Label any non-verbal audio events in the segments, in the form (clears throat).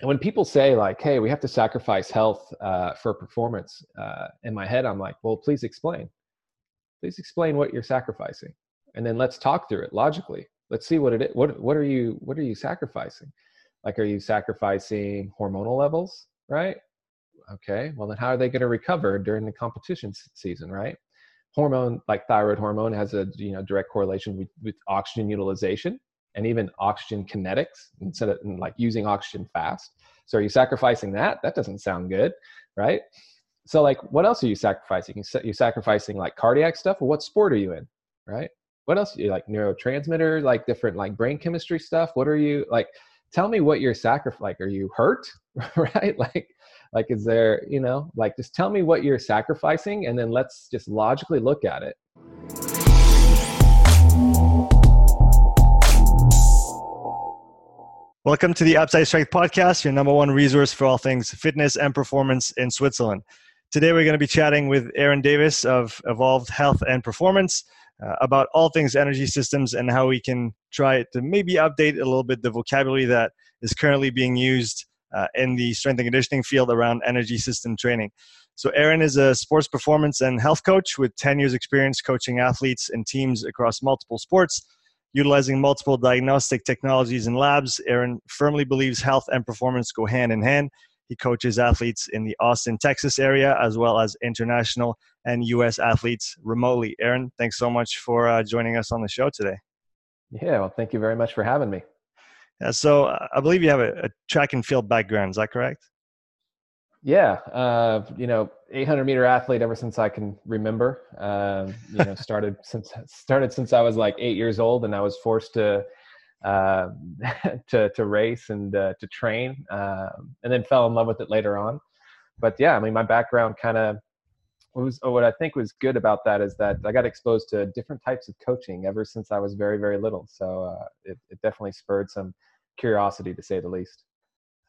and when people say like, "Hey, we have to sacrifice health uh, for performance," uh, in my head, I'm like, "Well, please explain. Please explain what you're sacrificing, and then let's talk through it logically. Let's see what it is. What what are you what are you sacrificing? Like, are you sacrificing hormonal levels? Right? Okay. Well, then how are they going to recover during the competition season? Right? Hormone like thyroid hormone has a you know direct correlation with, with oxygen utilization and even oxygen kinetics instead of like using oxygen fast. So are you sacrificing that? That doesn't sound good, right? So like, what else are you sacrificing? You're sacrificing like cardiac stuff. What sport are you in, right? What else? You like neurotransmitter, like different like brain chemistry stuff. What are you like? Tell me what you're sacrificing. Like, are you hurt, (laughs) right? Like, like is there, you know, like just tell me what you're sacrificing, and then let's just logically look at it. Welcome to the Upside Strength Podcast, your number one resource for all things fitness and performance in Switzerland. Today, we're going to be chatting with Aaron Davis of Evolved Health and Performance uh, about all things energy systems and how we can try to maybe update a little bit the vocabulary that is currently being used uh, in the strength and conditioning field around energy system training. So, Aaron is a sports performance and health coach with 10 years' experience coaching athletes and teams across multiple sports Utilizing multiple diagnostic technologies and labs, Aaron firmly believes health and performance go hand in hand. He coaches athletes in the Austin, Texas area, as well as international and U.S. athletes remotely. Aaron, thanks so much for uh, joining us on the show today. Yeah, well, thank you very much for having me. Yeah, so uh, I believe you have a, a track and field background. Is that correct? Yeah, uh, you know, 800 meter athlete ever since I can remember. Um, you know, started (laughs) since started since I was like eight years old, and I was forced to uh, (laughs) to to race and uh, to train, um, and then fell in love with it later on. But yeah, I mean, my background kind of was what I think was good about that is that I got exposed to different types of coaching ever since I was very very little. So uh, it, it definitely spurred some curiosity to say the least.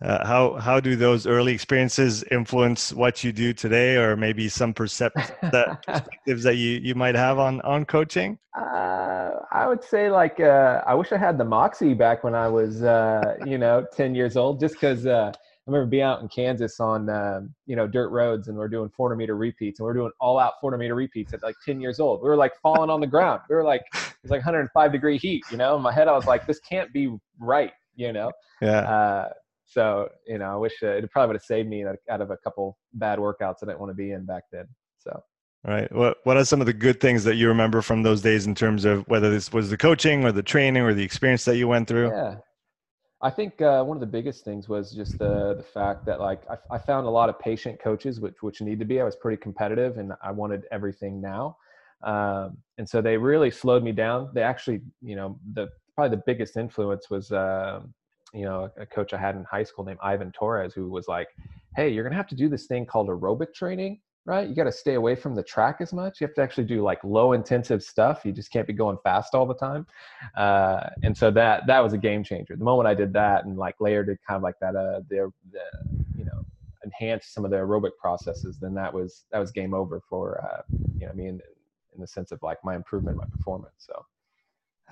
Uh, how how do those early experiences influence what you do today, or maybe some percept- that (laughs) perspectives that you you might have on on coaching? Uh, I would say like uh, I wish I had the moxie back when I was uh, you know ten years old, just because uh, I remember being out in Kansas on um, you know dirt roads, and we are doing 400 meter repeats, and we are doing all out 400 meter repeats at like 10 years old. We were like falling on the ground. We were like it was like 105 degree heat, you know. In my head, I was like, this can't be right, you know. Yeah uh, so you know, I wish uh, it probably would have saved me out of a couple bad workouts I didn't want to be in back then. So. Right. What What are some of the good things that you remember from those days in terms of whether this was the coaching or the training or the experience that you went through? Yeah, I think uh, one of the biggest things was just the the fact that like I, I, found a lot of patient coaches, which which need to be. I was pretty competitive and I wanted everything now, um, and so they really slowed me down. They actually, you know, the probably the biggest influence was uh, you know a coach I had in high school named Ivan Torres who was like, "Hey, you're gonna have to do this thing called aerobic training." Right, you got to stay away from the track as much. You have to actually do like low intensive stuff. You just can't be going fast all the time. Uh, and so that that was a game changer. The moment I did that and like layered it kind of like that, uh, the, the you know enhanced some of the aerobic processes, then that was that was game over for uh, you know me in, in the sense of like my improvement, my performance. So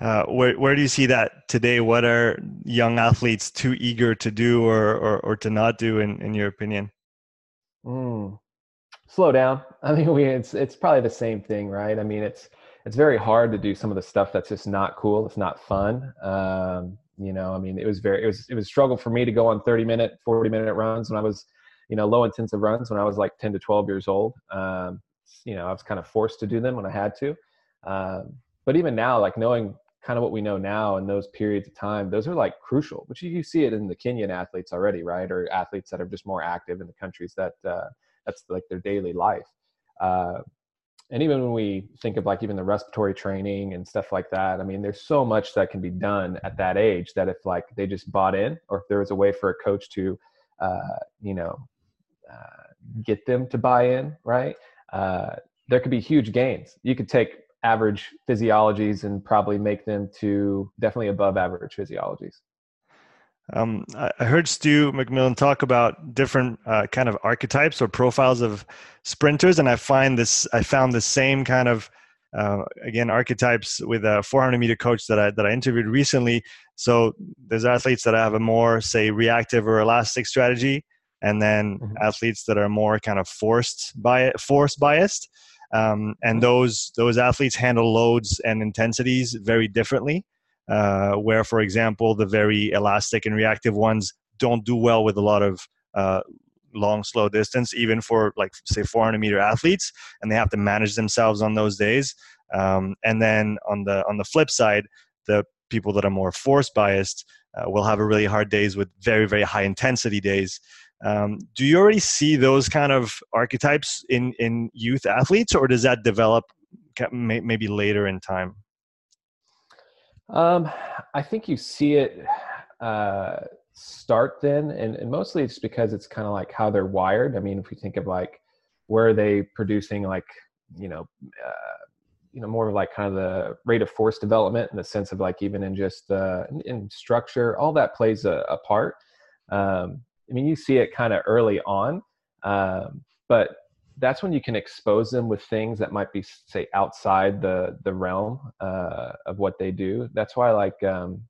uh, where where do you see that today? What are young athletes too eager to do or or, or to not do, in, in your opinion? Mm. Slow down. (laughs) I mean, we it's it's probably the same thing, right? I mean, it's it's very hard to do some of the stuff that's just not cool. It's not fun. Um, you know, I mean, it was very it was it was a struggle for me to go on thirty minute, forty minute runs when I was, you know, low intensive runs when I was like ten to twelve years old. Um, you know, I was kind of forced to do them when I had to. Um, but even now, like knowing kind of what we know now in those periods of time, those are like crucial. Which you, see it in the Kenyan athletes already, right? Or athletes that are just more active in the countries that uh, that's like their daily life. Uh, and even when we think of like even the respiratory training and stuff like that, I mean, there's so much that can be done at that age that if like they just bought in, or if there was a way for a coach to, uh, you know, uh, get them to buy in, right? Uh, there could be huge gains. You could take average physiologies and probably make them to definitely above average physiologies. Um, I heard Stu McMillan talk about different uh, kind of archetypes or profiles of sprinters, and I find this. I found the same kind of uh, again archetypes with a 400 meter coach that I that I interviewed recently. So there's athletes that have a more say reactive or elastic strategy, and then mm-hmm. athletes that are more kind of forced by force biased. Um, and mm-hmm. those those athletes handle loads and intensities very differently. Uh, where, for example, the very elastic and reactive ones don't do well with a lot of uh, long slow distance even for like say 400 meter athletes and they have to manage themselves on those days um, and then on the on the flip side the people that are more force biased uh, will have a really hard days with very very high intensity days um, do you already see those kind of archetypes in in youth athletes or does that develop maybe later in time? Um, i think you see it uh, start then and, and mostly it's because it's kind of like how they're wired. I mean if we think of like where are they producing like you know uh, you know more of like kind of the rate of force development in the sense of like even in just uh, in, in structure all that plays a, a part. Um, i mean you see it kind of early on um, but that's when you can expose them with things that might be say outside the the realm uh, of what they do that's why like um,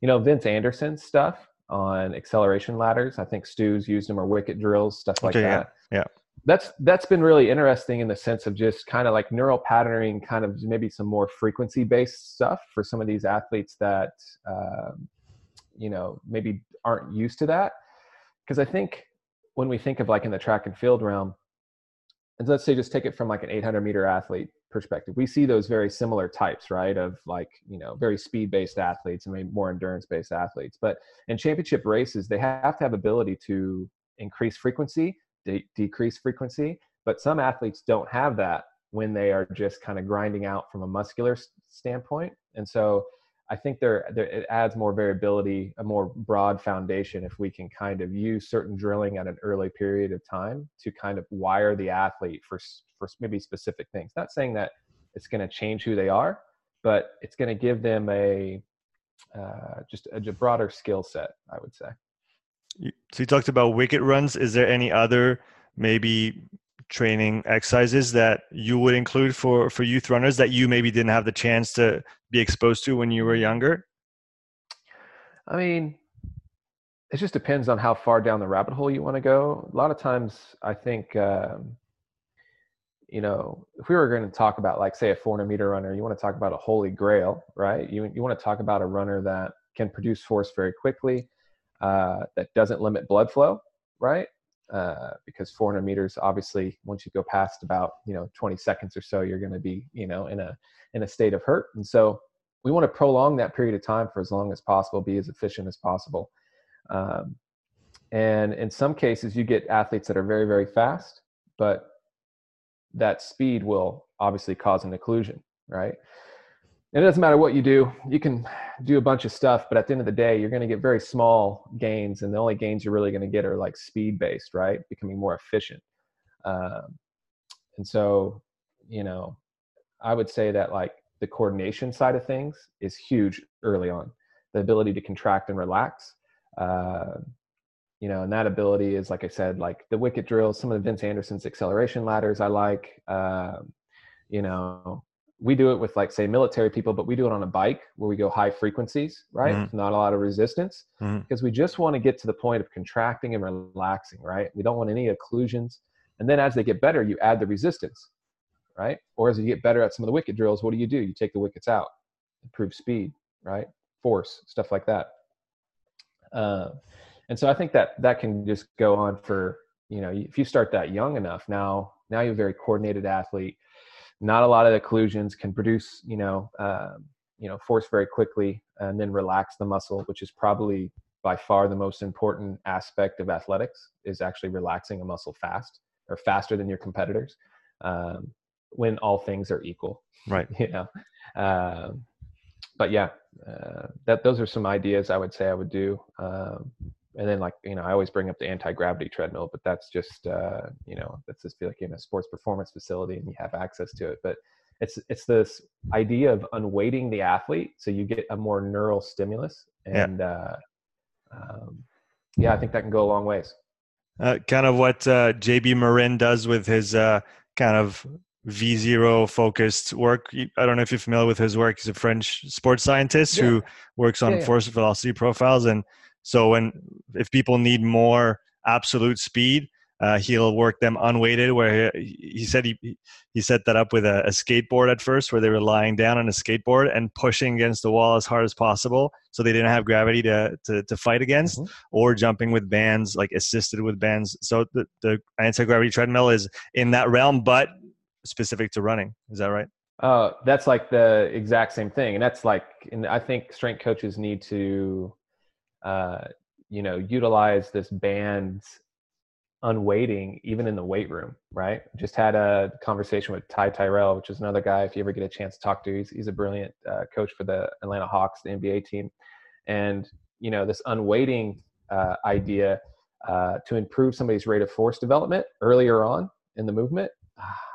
you know Vince Anderson's stuff on acceleration ladders. I think Stu's used them or wicket drills, stuff like okay, that. Yeah. yeah. That's that's been really interesting in the sense of just kind of like neural patterning, kind of maybe some more frequency based stuff for some of these athletes that um, you know maybe aren't used to that. Because I think when we think of like in the track and field realm, and let's say just take it from like an 800 meter athlete perspective we see those very similar types right of like you know very speed based athletes and maybe more endurance based athletes. But in championship races they have to have ability to increase frequency de- decrease frequency but some athletes don't have that when they are just kind of grinding out from a muscular standpoint. And so I think there, there it adds more variability, a more broad foundation if we can kind of use certain drilling at an early period of time to kind of wire the athlete for for maybe specific things. Not saying that it's going to change who they are, but it's going to give them a uh, just a, a broader skill set. I would say. So you talked about wicket runs. Is there any other maybe training exercises that you would include for for youth runners that you maybe didn't have the chance to be exposed to when you were younger? I mean, it just depends on how far down the rabbit hole you want to go. A lot of times, I think, um, you know, if we were going to talk about, like, say, a 400 meter runner, you want to talk about a holy grail, right? You you want to talk about a runner that can produce force very quickly, uh, that doesn't limit blood flow, right? Uh, because 400 meters, obviously, once you go past about you know 20 seconds or so, you're going to be you know in a in a state of hurt, and so we want to prolong that period of time for as long as possible, be as efficient as possible. Um, and in some cases, you get athletes that are very very fast, but that speed will obviously cause an occlusion, right? And it doesn't matter what you do you can do a bunch of stuff but at the end of the day you're going to get very small gains and the only gains you're really going to get are like speed based right? Becoming more efficient. Um, and so you know i would say that like the coordination side of things is huge early on. The ability to contract and relax uh, you know and that ability is like i said like the wicket drills some of the vince anderson's acceleration ladders i like uh, you know we do it with like say military people but we do it on a bike where we go high frequencies right? Mm-hmm. not a lot of resistance mm-hmm. because we just want to get to the point of contracting and relaxing right? We don't want any occlusions. And then as they get better you add the resistance right? Or as you get better at some of the wicket drills what do you do? You take the wickets out improve speed right? Force stuff like that. Uh, and so i think that that can just go on for you know if you start that young enough now now you're a very coordinated athlete not a lot of occlusions can produce you know um, you know force very quickly and then relax the muscle which is probably by far the most important aspect of athletics is actually relaxing a muscle fast or faster than your competitors um, when all things are equal right. (laughs) you know? Um, but yeah uh, that those are some ideas i would say i would do um, and then like you know i always bring up the anti-gravity treadmill but that's just uh, you know that's just like in a sports performance facility and you have access to it but it's it's this idea of unweighting the athlete so you get a more neural stimulus and yeah, uh, um, yeah i think that can go a long ways uh, kind of what uh, JB Morin does with his uh, kind of V zero focused work. I don't know if you're familiar with his work. He's a French sports scientist yeah. who works on yeah, yeah. force velocity profiles. And so when if people need more absolute speed, uh, he'll work them unweighted. Where he, he said he he set that up with a, a, skateboard at first, where they were lying down on a skateboard and pushing against the wall as hard as possible, so they didn't have gravity to to, to fight against, mm-hmm. or jumping with bands, like assisted with bands. So the the anti gravity treadmill is in that realm, but specific to running. Is that right? Uh, that's like the exact same thing, and that's like, and I think strength coaches need to, uh, you know, utilize this bands unweighting even in the weight room, right? Just had a conversation with Ty Tyrell, which is another guy. If you ever get a chance to talk to, he's he's a brilliant uh, coach for the Atlanta Hawks, the NBA team, and you know this unweighting uh, idea uh, to improve somebody's rate of force development earlier on in the movement.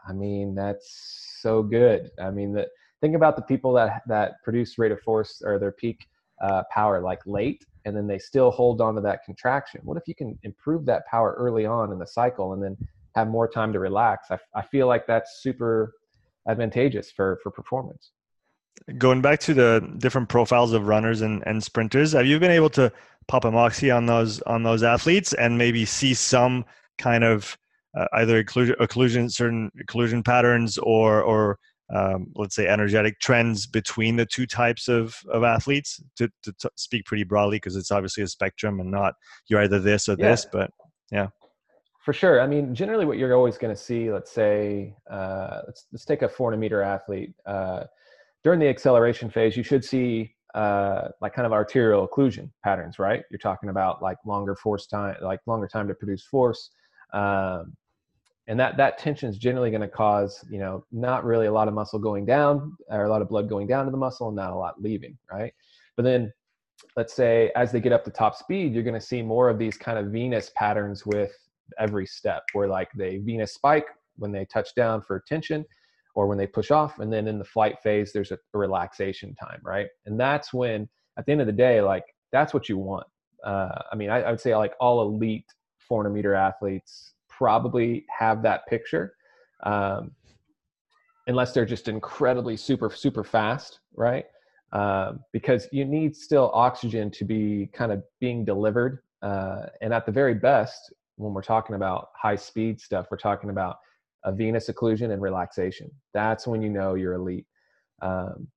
I mean, that's so good. I mean, that think about the people that that produce rate of force or their peak uh, power like late and then they still hold on to that contraction. What if you can improve that power early on in the cycle and then have more time to relax? I, I feel like that's super advantageous for for performance. Going back to the different profiles of runners and, and sprinters have you been able to pop a Moxy on those on those athletes and maybe see some kind of uh, either occlusion, occlusion certain occlusion patterns or or um, let's say energetic trends between the two types of, of athletes to, to t- speak pretty broadly because it's obviously a spectrum and not you're either this or yeah. this but yeah. For sure. I mean generally what you're always going to see let's say uh, let's, let's take a 400 meter athlete uh, during the acceleration phase you should see uh, like kind of arterial occlusion patterns right? You're talking about like longer force time like longer time to produce force um, and that that tension is generally going to cause you know not really a lot of muscle going down or a lot of blood going down to the muscle and not a lot leaving right? But then let's say as they get up to top speed you're going to see more of these kind of venous patterns with every step where like they venous spike when they touch down for tension or when they push off and then in the flight phase there's a, a relaxation time right? And that's when at the end of the day like that's what you want. Uh, i mean I, I would say like all elite 400 meter athletes probably have that picture um, unless they're just incredibly super super fast right? Um, because you need still oxygen to be kind of being delivered uh, and at the very best when we're talking about high speed stuff we're talking about a venous occlusion and relaxation. That's when you know you're elite. Um,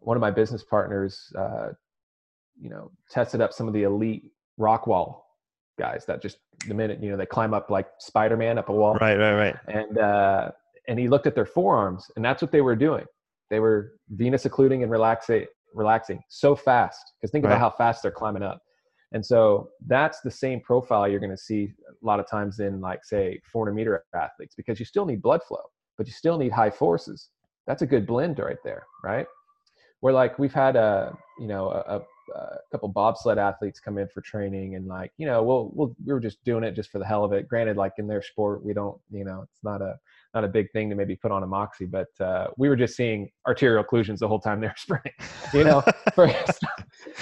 one of my business partners uh, you know tested up some of the elite rock wall guys that just the minute you know they climb up like spider-man up a wall. Right right right. And uh and he looked at their forearms and that's what they were doing. They were venous occluding and relaxing relaxing so fast because think right. about how fast they're climbing up. And so that's the same profile you're going to see a lot of times in like say 400 meter athletes because you still need blood flow but you still need high forces. That's a good blend right there right? Where like we've had a you know a, a couple bobsled athletes come in for training and like you know we'll, we'll we were just doing it just for the hell of it granted like in their sport we don't you know it's not a not a big thing to maybe put on a Moxy but uh, we were just seeing arterial occlusions the whole time they're (laughs) sprinting you know (laughs)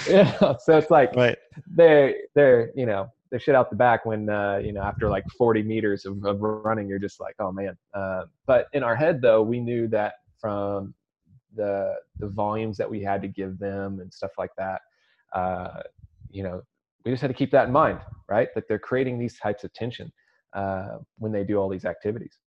you know, so it's like right. they're they're you know they shit out the back when uh, you know after like 40 meters of, of running you're just like oh man uh, but in our head though we knew that from the the volumes that we had to give them and stuff like that uh, you know, we just had to keep that in mind, right? That they're creating these types of tension uh, when they do all these activities.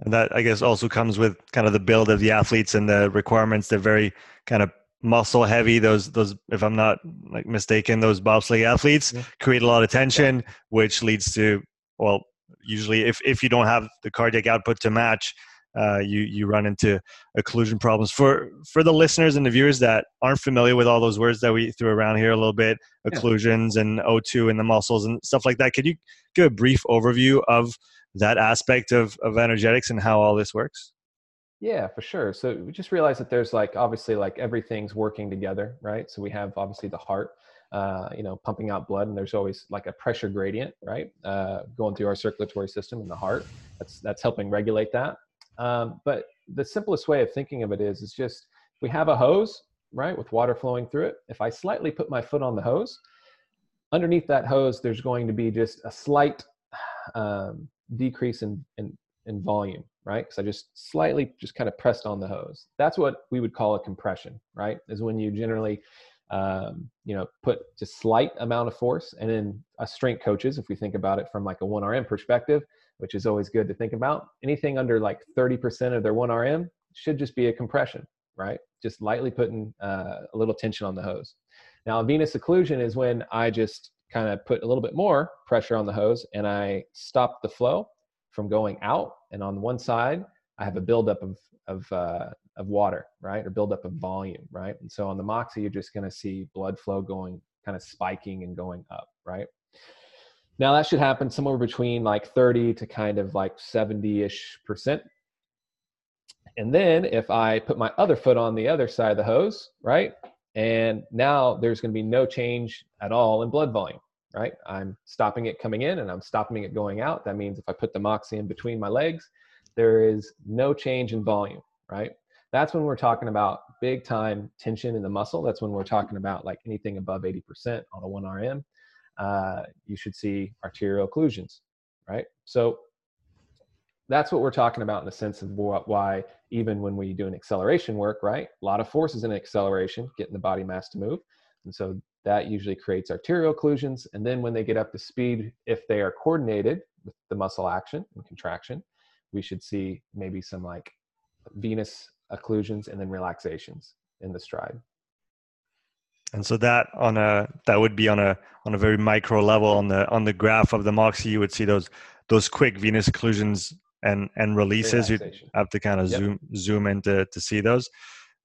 And that I guess also comes with kind of the build of the athletes and the requirements. They're very kind of muscle heavy. Those those, if I'm not like mistaken, those bobsleigh athletes yeah. create a lot of tension, yeah. which leads to well, usually if if you don't have the cardiac output to match, uh, you you run into occlusion problems. For for the listeners and the viewers that aren't familiar with all those words that we threw around here a little bit, occlusions yeah. and O2 in the muscles and stuff like that, could you give a brief overview of that aspect of of energetics and how all this works? Yeah, for sure. So we just realize that there's like obviously like everything's working together, right? So we have obviously the heart, uh, you know, pumping out blood, and there's always like a pressure gradient, right, uh, going through our circulatory system in the heart. That's that's helping regulate that. Um, but the simplest way of thinking of it is, is just we have a hose, right, with water flowing through it. If I slightly put my foot on the hose, underneath that hose, there's going to be just a slight um, decrease in, in, in volume, right? Because I just slightly just kind of pressed on the hose. That's what we would call a compression, right? Is when you generally, um, you know, put just slight amount of force. And then us strength coaches, if we think about it from like a 1RM perspective, which is always good to think about, anything under like 30% of their 1RM should just be a compression, right? Just lightly putting uh, a little tension on the hose. Now, venous occlusion is when I just kind of put a little bit more pressure on the hose and I stop the flow from going out. And on one side, I have a buildup of, of, uh, of water, right? Or buildup of volume, right? And so on the Moxy, you're just going to see blood flow going kind of spiking and going up, right? Now that should happen somewhere between like 30 to kind of like 70 ish percent. And then if I put my other foot on the other side of the hose, right? And now there's going to be no change at all in blood volume, right? I'm stopping it coming in and I'm stopping it going out. That means if I put the Moxy in between my legs, there is no change in volume, right? That's when we're talking about big time tension in the muscle. That's when we're talking about like anything above 80% on a 1RM. Uh, you should see arterial occlusions, right? So that's what we're talking about in the sense of what, why even when we do an acceleration work right a lot of forces in acceleration getting the body mass to move and so that usually creates arterial occlusions and then when they get up to speed if they are coordinated with the muscle action and contraction we should see maybe some like venous occlusions and then relaxations in the stride and so that on a that would be on a on a very micro level on the on the graph of the Moxy you would see those those quick venous occlusions and and releases. You have to kind of yep. zoom zoom in to, to see those.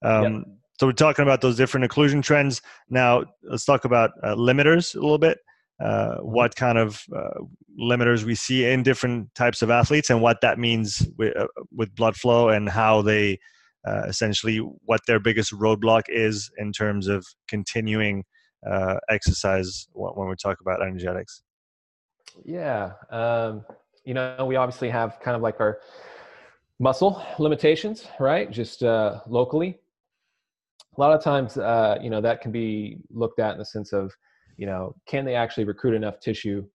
Um, yep. so we're talking about those different occlusion trends. Now let's talk about uh, limiters a little bit. Uh, what kind of uh, limiters we see in different types of athletes and what that means with, uh, with blood flow and how they uh, essentially what their biggest roadblock is in terms of continuing uh, exercise when we talk about energetics yeah um, you know, we obviously have kind of like our muscle limitations, right? Just uh, locally. A lot of times, uh, you know, that can be looked at in the sense of, you know, can they actually recruit enough tissue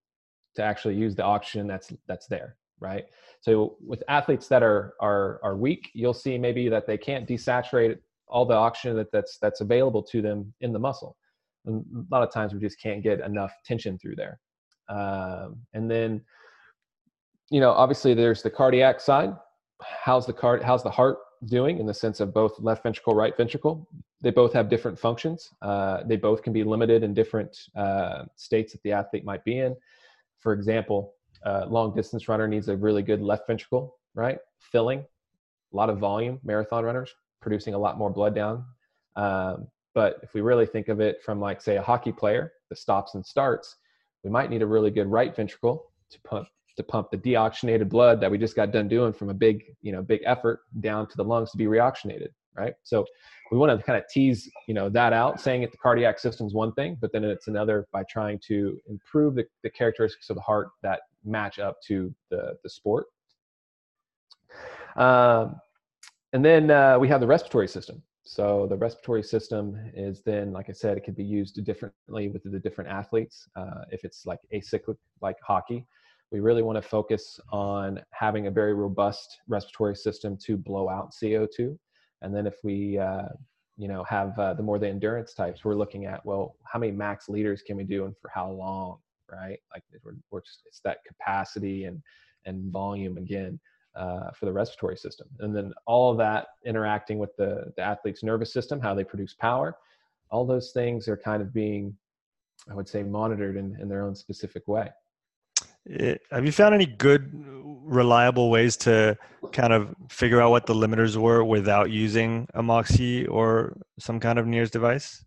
to actually use the oxygen that's that's there, right? So with athletes that are are are weak, you'll see maybe that they can't desaturate all the oxygen that that's that's available to them in the muscle. And a lot of times we just can't get enough tension through there. Um, and then you know, obviously there's the cardiac side. How's the card? How's the heart doing in the sense of both left ventricle, right ventricle? They both have different functions. Uh, they both can be limited in different uh, states that the athlete might be in. For example, uh, long distance runner needs a really good left ventricle, right? Filling, a lot of volume. Marathon runners producing a lot more blood down. Um, but if we really think of it from like say a hockey player, the stops and starts, we might need a really good right ventricle to pump to pump the deoxygenated blood that we just got done doing from a big, you know, big effort down to the lungs to be reoxygenated, right? So we want to kind of tease, you know, that out, saying that the cardiac system is one thing, but then it's another by trying to improve the, the characteristics of the heart that match up to the, the sport. Um, and then uh, we have the respiratory system. So the respiratory system is then, like I said, it could be used differently with the different athletes. Uh, if it's like acyclic, like hockey, we really want to focus on having a very robust respiratory system to blow out CO2. And then if we, uh, you know, have uh, the more the endurance types, we're looking at, well, how many max liters can we do and for how long, right? Like we're, we're just, it's that capacity and, and volume again uh, for the respiratory system. And then all of that interacting with the, the athlete's nervous system, how they produce power, all those things are kind of being, I would say, monitored in, in their own specific way. Eh, have you found any good, reliable ways to kind of figure out what the limiters were without using a Moxy or some kind of NIRS device?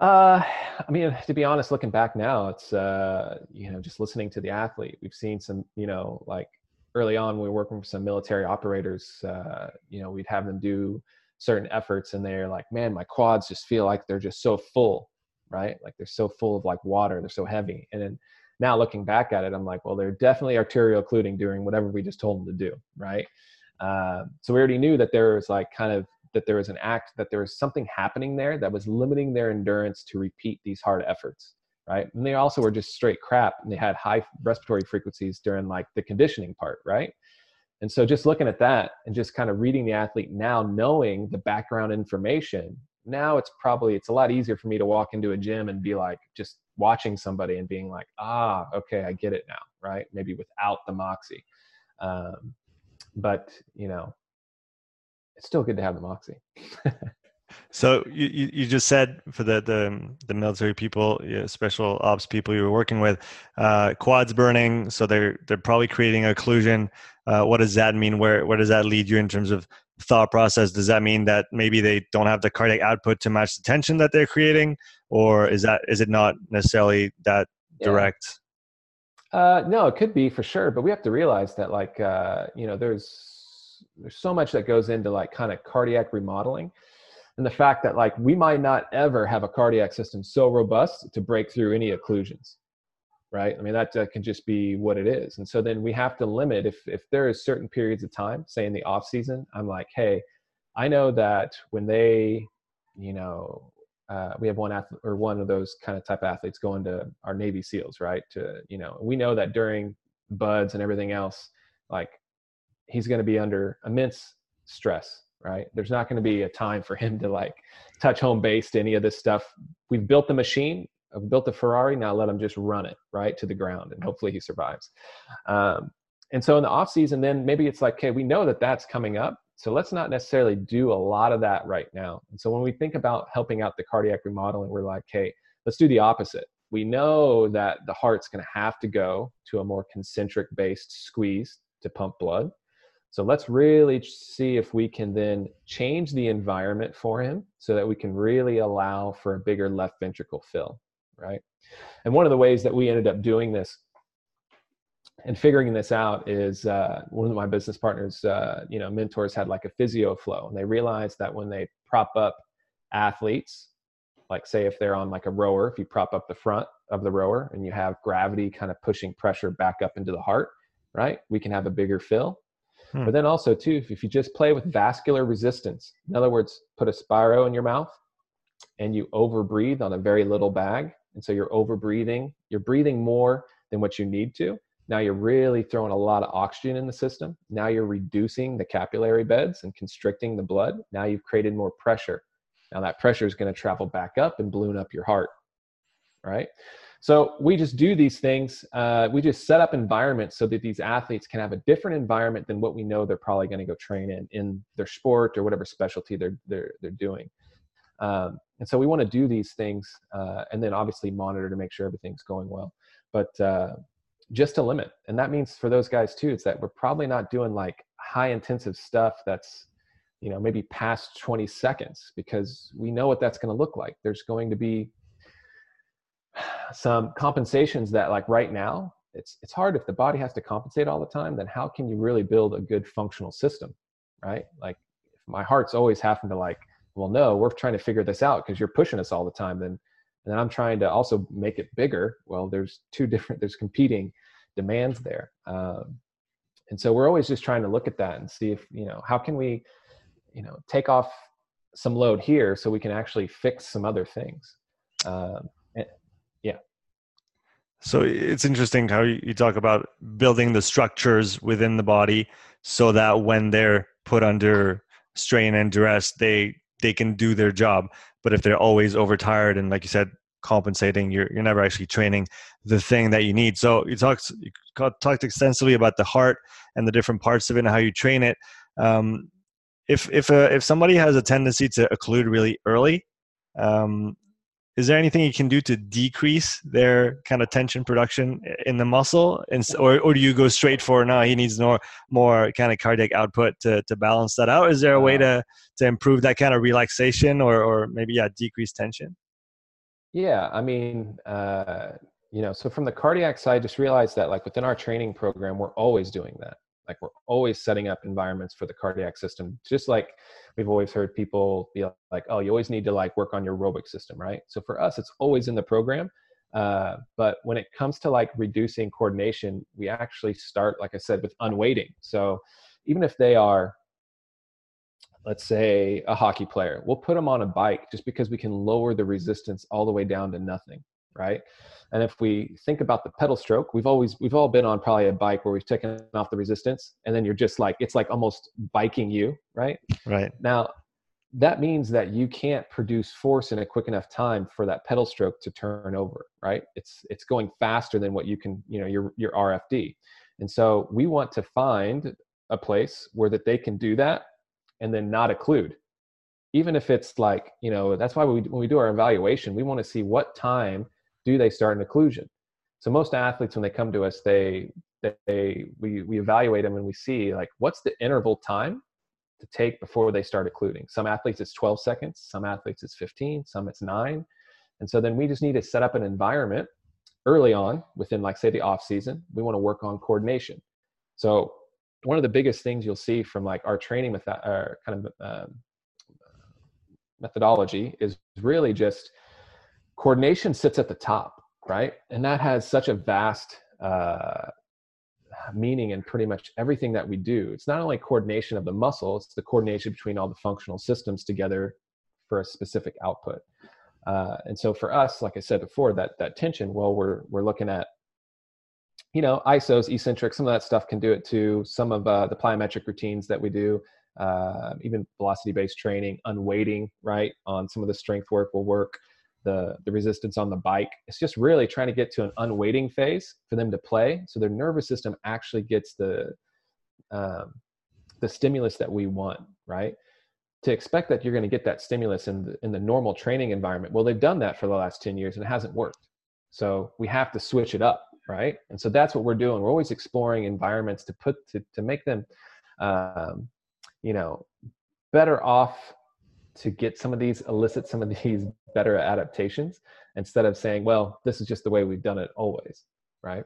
Uh, I mean, to be honest, looking back now, it's uh, you know just listening to the athlete. We've seen some, you know, like early on we were working with some military operators. Uh, you know, we'd have them do certain efforts, and they're like, "Man, my quads just feel like they're just so full, right? Like they're so full of like water, they're so heavy." And then now looking back at it, I'm like, well, they're definitely arterial occluding doing whatever we just told them to do, right? Uh, so we already knew that there was like kind of that there was an act that there was something happening there that was limiting their endurance to repeat these hard efforts, right? And they also were just straight crap, and they had high respiratory frequencies during like the conditioning part, right? And so just looking at that and just kind of reading the athlete now, knowing the background information, now it's probably it's a lot easier for me to walk into a gym and be like just watching somebody and being like, ah, okay, I get it now, right? Maybe without the Moxy. Um, but you know, it's still good to have the Moxy. (laughs) so you, you just said for the the, the military people, special ops people you were working with, uh, quads burning. So they're they're probably creating occlusion. Uh, what does that mean? Where where does that lead you in terms of thought process? Does that mean that maybe they don't have the cardiac output to match the tension that they're creating, or is that is it not necessarily that yeah. direct? Uh, no, it could be for sure, but we have to realize that like uh, you know there's there's so much that goes into like kind of cardiac remodeling, and the fact that like we might not ever have a cardiac system so robust to break through any occlusions right? I mean that uh, can just be what it is. And so then we have to limit if if there is certain periods of time say in the off season i'm like hey i know that when they you know uh, we have one athlete or one of those kind of type athletes going to our navy seals right? To you know we know that during BUD/S and everything else like he's going to be under immense stress right there's not going to be a time for him to like touch home base to any of this stuff we've built the machine I've built the Ferrari. Now let him just run it right to the ground, and hopefully he survives. Um, and so in the off season, then maybe it's like, okay, we know that that's coming up, so let's not necessarily do a lot of that right now. And so when we think about helping out the cardiac remodeling, we're like, hey, let's do the opposite. We know that the heart's going to have to go to a more concentric based squeeze to pump blood. So let's really see if we can then change the environment for him so that we can really allow for a bigger left ventricle fill right? And one of the ways that we ended up doing this and figuring this out is uh, one of my business partners, uh, you know, mentors had like a PhysioFlow, and they realized that when they prop up athletes, like say if they're on like a rower, if you prop up the front of the rower and you have gravity kind of pushing pressure back up into the heart, right? We can have a bigger fill. Hmm. But then also too, if you just play with vascular resistance, in other words, put a Spiro in your mouth and you overbreathe on a very little bag, and so you're overbreathing, you're breathing more than what you need to. Now you're really throwing a lot of oxygen in the system. Now you're reducing the capillary beds and constricting the blood. Now you've created more pressure. Now that pressure is going to travel back up and balloon up your heart right so we just do these things uh, we just set up environments so that these athletes can have a different environment than what we know they're probably going to go train in in their sport or whatever specialty they're they're, they're doing um, and so we want to do these things uh, and then obviously monitor to make sure everything's going well. But uh, just to limit. And that means for those guys too, it's that we're probably not doing like high intensive stuff that's, you know, maybe past 20 seconds because we know what that's going to look like. There's going to be some compensations that like right now it's it's hard. If the body has to compensate all the time then how can you really build a good functional system right? Like my heart's always having to like well no we're trying to figure this out because you're pushing us all the time then and then i'm trying to also make it bigger. Well there's two (laughs) different there's competing demands there. Um, and so we're always just trying to look at that and see if you know how can we you know take off some load here so we can actually fix some other things. Um, so it's interesting how you talk about building the structures within the body so that when they're put under strain and duress they they can do their job. But if they're always overtired and, like you said, compensating, you're you're never actually training the thing that you need. So you talked you talked extensively about the heart and the different parts of it and how you train it. Um, if if a, if somebody has a tendency to occlude really early, um, is there anything you can do to decrease their kind of tension production in the muscle? And or, or do you go straight for now he needs more more kind of cardiac output to, to balance that out is there a way to to improve that kind of relaxation or or maybe yeah decrease tension? Yeah i mean uh you know so from the cardiac side just realize that like within our training program we're always doing that like we're always setting up environments for the cardiac system just like we've always heard people be like oh you always need to like work on your aerobic system right? So for us it's always in the program uh, but when it comes to like reducing coordination we actually start like i said with unweighting. So even if they are let's say a hockey player we'll put them on a bike just because we can lower the resistance all the way down to nothing right? And if we think about the pedal stroke, we've always we've all been on probably a bike where we've taken off the resistance, and then you're just like it's like almost biking you, right? Right. Now that means that you can't produce force in a quick enough time for that pedal stroke to turn over, right? It's it's going faster than what you can, you know, your your RFD. And so we want to find a place where that they can do that and then not occlude even if it's like you know that's why we, when we do our evaluation we want to see what time do they start an occlusion? So most athletes when they come to us they they we, we evaluate them and we see like what's the interval time to take before they start occluding? Some athletes it's 12 seconds some athletes it's 15 some it's 9 and so then we just need to set up an environment early on within like say the off season. We want to work on coordination. So one of the biggest things you'll see from like our training that uh, kind of um, methodology is really just coordination sits at the top, right? And that has such a vast uh, meaning in pretty much everything that we do. It's not only coordination of the muscle, it's the coordination between all the functional systems together for a specific output. Uh, and so for us, like I said before, that that tension, well, we're we're looking at you know isos eccentric some of that stuff can do it too some of uh, the plyometric routines that we do uh, even velocity based training, unweighting, right? On some of the strength work will work, the, the resistance on the bike. It's just really trying to get to an unweighting phase for them to play so their nervous system actually gets the, um, the stimulus that we want, right? To expect that you're going to get that stimulus in the, in the normal training environment. Well, they've done that for the last 10 years and it hasn't worked. So we have to switch it up, right? And so that's what we're doing. We're always exploring environments to put to, to make them um, you know better off to get some of these elicit some of these (laughs) better adaptations instead of saying well this is just the way we've done it always right?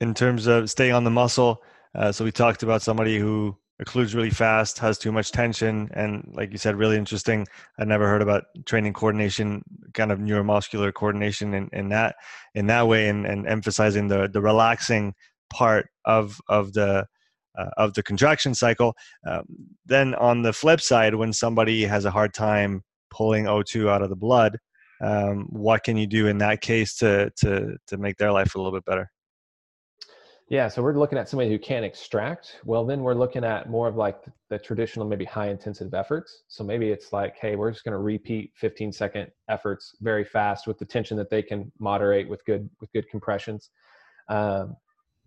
In terms of staying on the muscle uh, so we talked about somebody who occludes really fast has too much tension and like you said really interesting. I never heard about training coordination kind of neuromuscular coordination in, in that in that way and, and emphasizing the the relaxing part of of the uh, of the contraction cycle. Um, then on the flip side, when somebody has a hard time pulling O2 out of the blood, um, what can you do in that case to to to make their life a little bit better? Yeah, so we're looking at somebody who can't extract. Well, then we're looking at more of like the, traditional, maybe high intensive efforts. So maybe it's like, hey, we're just going to repeat 15 second efforts very fast with the tension that they can moderate with good with good compressions, um,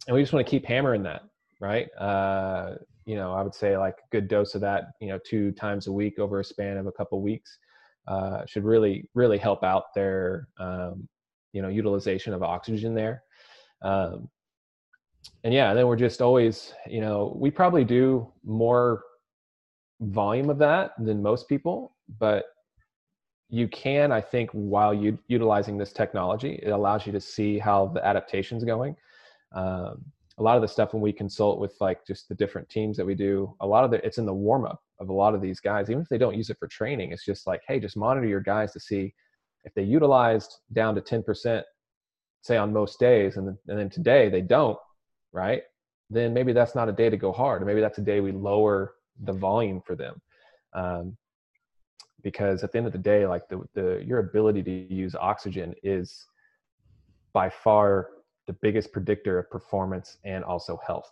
and we just want to keep hammering that right? Uh, you know, I would say like a good dose of that, you know, two times a week over a span of a couple weeks uh, should really, really help out their, um, you know, utilization of oxygen there. Um, and yeah, then we're just always, you know, we probably do more volume of that than most people, but you can, I think, while you utilizing this technology, it allows you to see how the adaptation's going. Um, a lot of the stuff when we consult with like just the different teams that we do a lot of it it's in the warm up of a lot of these guys. Even if they don't use it for training it's just like hey just monitor your guys to see if they utilized down to 10% say on most days and then, and then today they don't right? Then maybe that's not a day to go hard or maybe that's a day we lower the volume for them. Um, because at the end of the day like the, the your ability to use oxygen is by far the biggest predictor of performance and also health.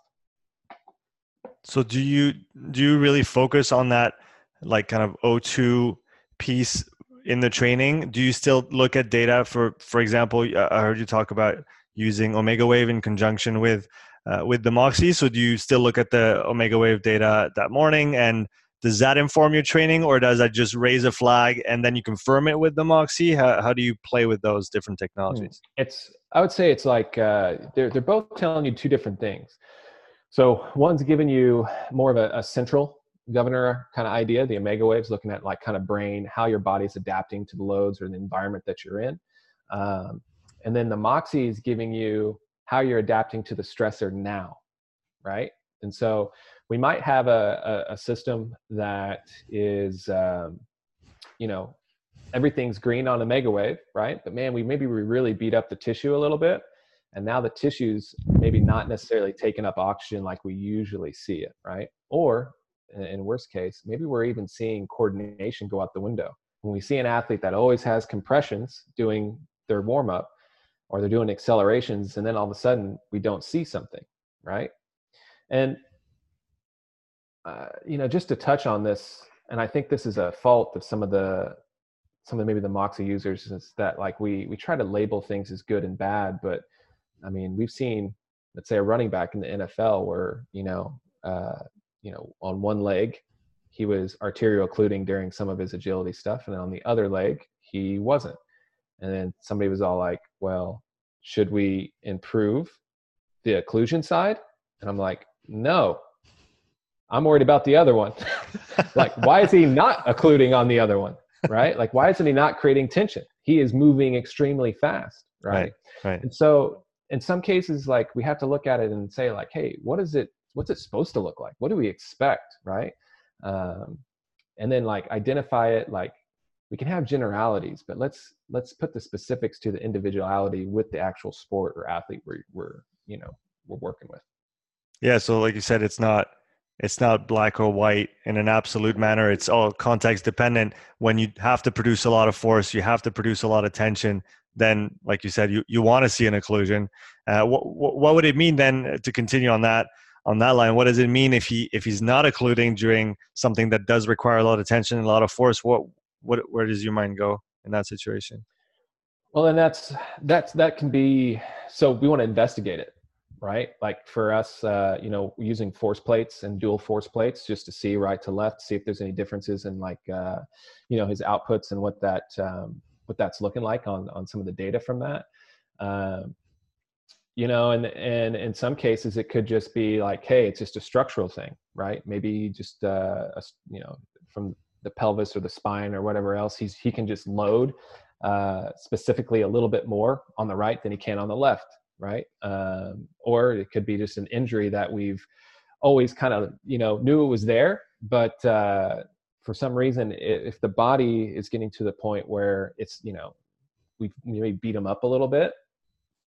So do you do you really focus on that like kind of O2 piece in the training? Do you still look at data for for example, I heard you talk about using Omegawave in conjunction with uh, with the Moxy. So do you still look at the Omegawave data that morning and does that inform your training or does that just raise a flag and then you confirm it with the moxy how, how do you play with those different technologies? Hmm. it's i would say it's like uh, they're, they're both telling you two different things. So one's giving you more of a, a central governor kind of idea the Omegawave's looking at like kind of brain how your body's adapting to the loads or the environment that you're in. Um, and then the moxy is giving you how you're adapting to the stressor now right? And so we might have a, a, a system that is, um, you know, everything's green on Omegawave, right? But man, we maybe we really beat up the tissue a little bit. And now the tissue's maybe not necessarily taking up oxygen like we usually see it, right? Or in worst case, maybe we're even seeing coordination go out the window. when we see an athlete that always has compressions doing their warm up or they're doing accelerations and then all of a sudden we don't see something right and you know just to touch on this and i think this is a fault of some of the some of maybe the moxy users is that like we we try to label things as good and bad but i mean we've seen let's say a running back in the nfl where you know uh, you know on one leg he was arterial occluding during some of his agility stuff and on the other leg he wasn't and then somebody was all like, well, should we improve the occlusion side? And I'm like, no, I'm worried about the other one. (laughs) like, why is he not occluding on the other one? Right? Like, why isn't he not creating tension? He is moving extremely fast. Right. Right. right. And so, in some cases, like, we have to look at it and say, like, hey, what is it? What's it supposed to look like? What do we expect? Right. Um, and then, like, identify it, like, we can have generalities but let's let's put the specifics to the individuality with the actual sport or athlete we're, we're you know we're working with yeah so like you said it's not it's not black or white in an absolute manner. It's all context dependent. When you have to produce a lot of force you have to produce a lot of tension then like you said you, you want to see an occlusion. Uh, what, what would it mean then to continue on that on that line? What does it mean if he if he's not occluding during something that does require a lot of tension and a lot of force? What what where does your mind go in that situation? Well and that's that's that can be so we want to investigate it right? Like for us uh, you know using force plates and dual force plates just to see right to left see if there's any differences in like uh, you know his outputs and what that um, what that's looking like on on some of the data from that. Um, you know and and in some cases it could just be like hey it's just a structural thing right? Maybe just uh, a, you know from the pelvis or the spine or whatever else, he's he can just load uh, specifically a little bit more on the right than he can on the left, right? Um, or it could be just an injury that we've always kind of you know knew it was there, but uh, for some reason, if the body is getting to the point where it's you know we maybe beat them up a little bit,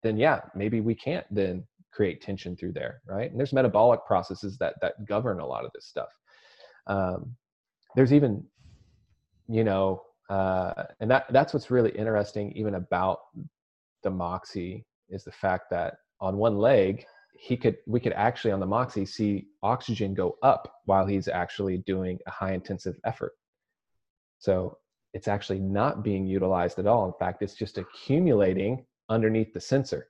then yeah, maybe we can't then create tension through there, right? And there's metabolic processes that that govern a lot of this stuff. Um, there's even you know uh, and that that's what's really interesting even about the moxy is the fact that on one leg he could we could actually on the moxy see oxygen go up while he's actually doing a high intensive effort. So it's actually not being utilized at all. In fact it's just accumulating underneath the sensor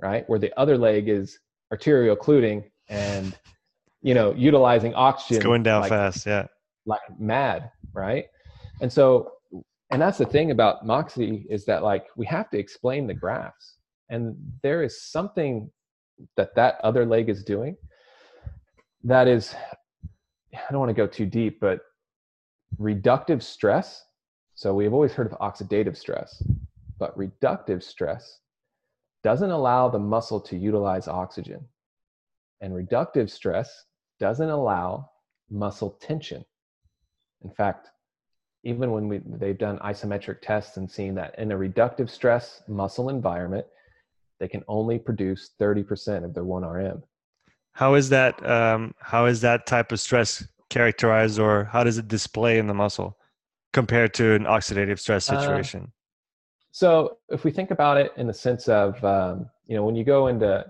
right? Where the other leg is arterial occluding and you know utilizing oxygen it's going down like, fast yeah. like mad, right? And so, and that's the thing about Moxy is that like we have to explain the graphs, and there is something that that other leg is doing that is, I don't want to go too deep, but reductive stress. So we've always heard of oxidative stress, but reductive stress doesn't allow the muscle to utilize oxygen. And reductive stress doesn't allow muscle tension. In fact, even when we, they've done isometric tests and seen that in a reductive stress muscle environment, they can only produce 30% of their 1RM. How is that? Um, how is that type of stress characterized, or how does it display in the muscle compared to an oxidative stress uh, situation? Uh, so, if we think about it in the sense of, um, you know, when you go into,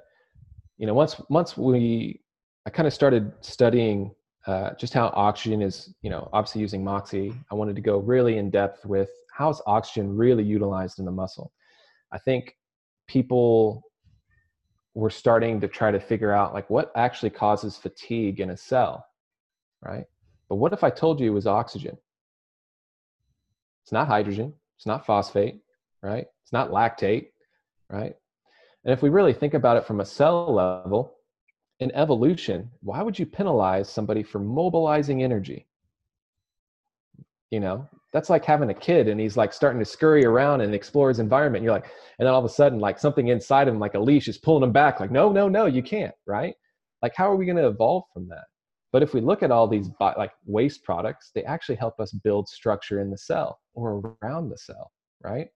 you know, once once we, I kind of started studying uh, just how oxygen is, you know, obviously using Moxy, I wanted to go really in depth with how is oxygen really utilized in the muscle. I think people were starting to try to figure out like what actually causes fatigue in a cell, right? But what if I told you it was oxygen? It's not hydrogen, it's not phosphate, right? It's not lactate, right? And if we really think about it from a cell level, in evolution, why would you penalize somebody for mobilizing energy? You know, that's like having a kid and he's like starting to scurry around and explore his environment. And you're like, and then all of a sudden, like something inside of him, like a leash, is pulling him back. Like, no, no, no, you can't, right? Like, how are we going to evolve from that? But if we look at all these like waste products, they actually help us build structure in the cell or around the cell, right?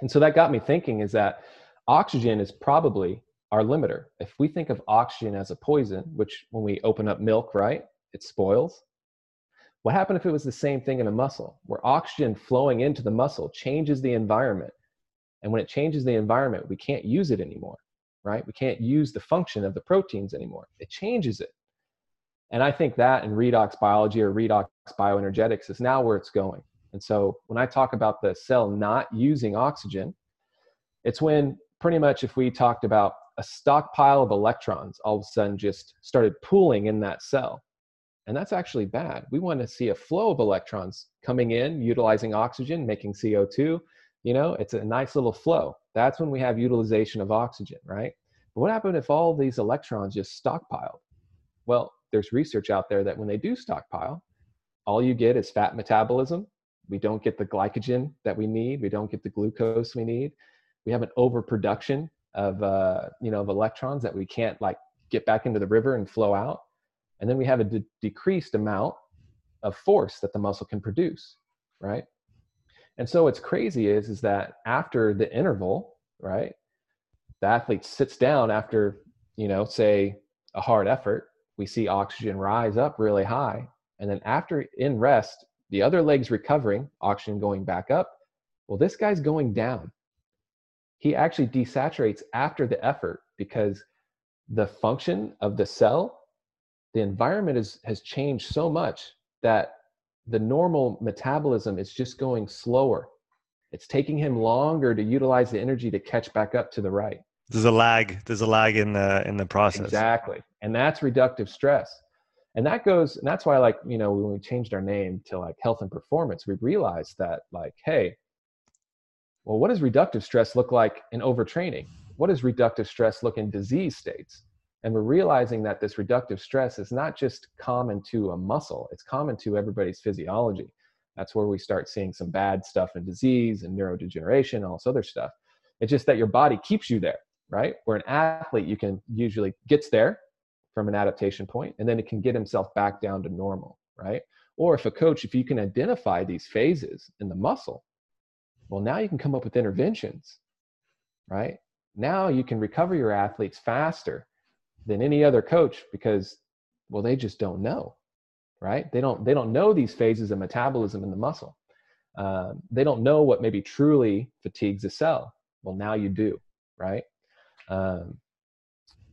And so that got me thinking is that oxygen is probably our limiter. If we think of oxygen as a poison, which when we open up milk, right, it spoils. What happened if it was the same thing in a muscle, where oxygen flowing into the muscle changes the environment? And when it changes the environment, we can't use it anymore, right? We can't use the function of the proteins anymore. It changes it. And I think that in redox biology or redox bioenergetics is now where it's going. And so when I talk about the cell not using oxygen, it's when pretty much if we talked about a stockpile of electrons all of a sudden just started pooling in that cell. And that's actually bad. We want to see a flow of electrons coming in, utilizing oxygen, making CO2. You know, it's a nice little flow. That's when we have utilization of oxygen, right? But what happened if all these electrons just stockpiled? Well, there's research out there that when they do stockpile, all you get is fat metabolism. We don't get the glycogen that we need. We don't get the glucose we need. We have an overproduction of uh, you know of electrons that we can't like get back into the river and flow out and then we have a de- decreased amount of force that the muscle can produce right? And so what's crazy is is that after the interval right the athlete sits down after you know say a hard effort we see oxygen rise up really high. And then after in rest the other leg's recovering oxygen going back up. Well this guy's going down. He actually desaturates after the effort because the function of the cell the environment is, has changed so much that the normal metabolism is just going slower. It's taking him longer to utilize the energy to catch back up to the right. There's a lag. There's a lag in the in the process. Exactly. And that's reductive stress. And that goes and that's why like you know when we changed our name to like health and performance we realized that like hey well, what does reductive stress look like in overtraining? What does reductive stress look in disease states? And we're realizing that this reductive stress is not just common to a muscle, it's common to everybody's physiology. That's where we start seeing some bad stuff and disease and neurodegeneration and all this other stuff. It's just that your body keeps you there, right? Where an athlete, you can usually gets there from an adaptation point, and then it can get himself back down to normal, right? Or if a coach, if you can identify these phases in the muscle, well, now you can come up with interventions, right? Now you can recover your athletes faster than any other coach because, well, they just don't know, right? They don't they don't know these phases of metabolism in the muscle. Uh, they don't know what maybe truly fatigues a cell. Well, now you do, right? Um,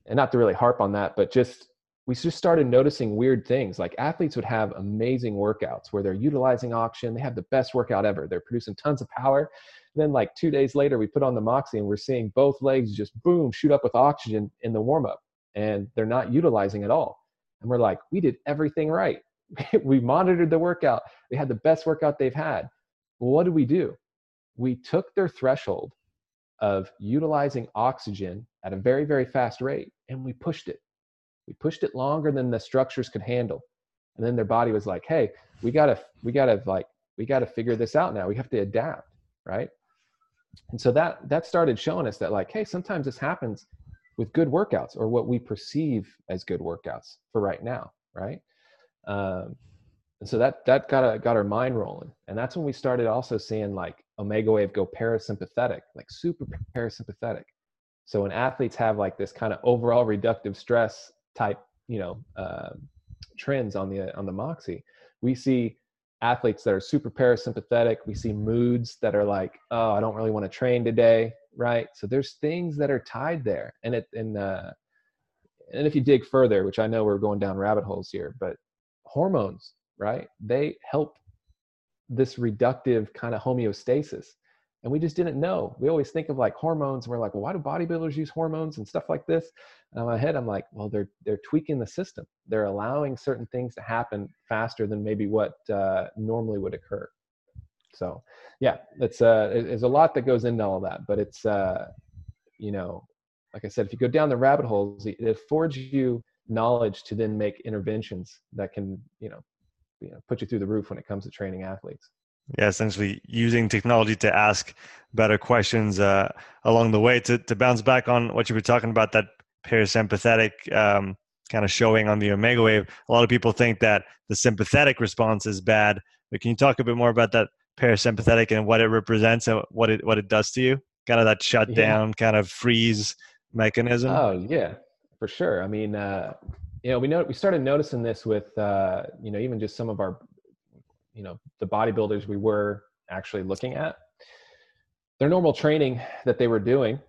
and not to really harp on that, but just we just started noticing weird things like athletes would have amazing workouts where they're utilizing oxygen they have the best workout ever they're producing tons of power and then like two days later we put on the moxy and we're seeing both legs just boom shoot up with oxygen in the warm up and they're not utilizing at all. And we're like we did everything right. (laughs) We monitored the workout. They had the best workout they've had. Well, what did we do? We took their threshold of utilizing oxygen at a very very fast rate and we pushed it. We pushed it longer than the structures could handle. And then their body was like hey we gotta we gotta like we gotta figure this out now. We have to adapt right? And so that that started showing us that like hey sometimes this happens with good workouts or what we perceive as good workouts for right now right? Um, and so that that got a, got our mind rolling. And that's when we started also seeing like Omegawave go parasympathetic like super parasympathetic. So when athletes have like this kind of overall reductive stress type you know uh, trends on the on the moxy we see athletes that are super parasympathetic. We see moods that are like oh i don't really want to train today right so there's things that are tied there and it and uh and if you dig further which i know we're going down rabbit holes here but hormones right they help this reductive kind of homeostasis and we just didn't know. We always think of like hormones, and we're like, well, why do bodybuilders use hormones and stuff like this? And in my head, I'm like, well, they're they're tweaking the system. They're allowing certain things to happen faster than maybe what uh, normally would occur. So, yeah, it's uh, there's a lot that goes into all of that, but it's uh, you know, like I said, if you go down the rabbit holes, it affords you knowledge to then make interventions that can, you know, you know, put you through the roof when it comes to training athletes yeah essentially using technology to ask better questions uh, along the way to, to bounce back on what you were talking about that parasympathetic um, kind of showing on the Omegawave. a lot of people think that the sympathetic response is bad but can you talk a bit more about that parasympathetic and what it represents and what it what it does to you? Kind of that shutdown yeah. kind of freeze mechanism? Oh yeah for sure. I mean uh, you know we know we started noticing this with uh, you know even just some of our you know the bodybuilders we were actually looking at. Their normal training that they were doing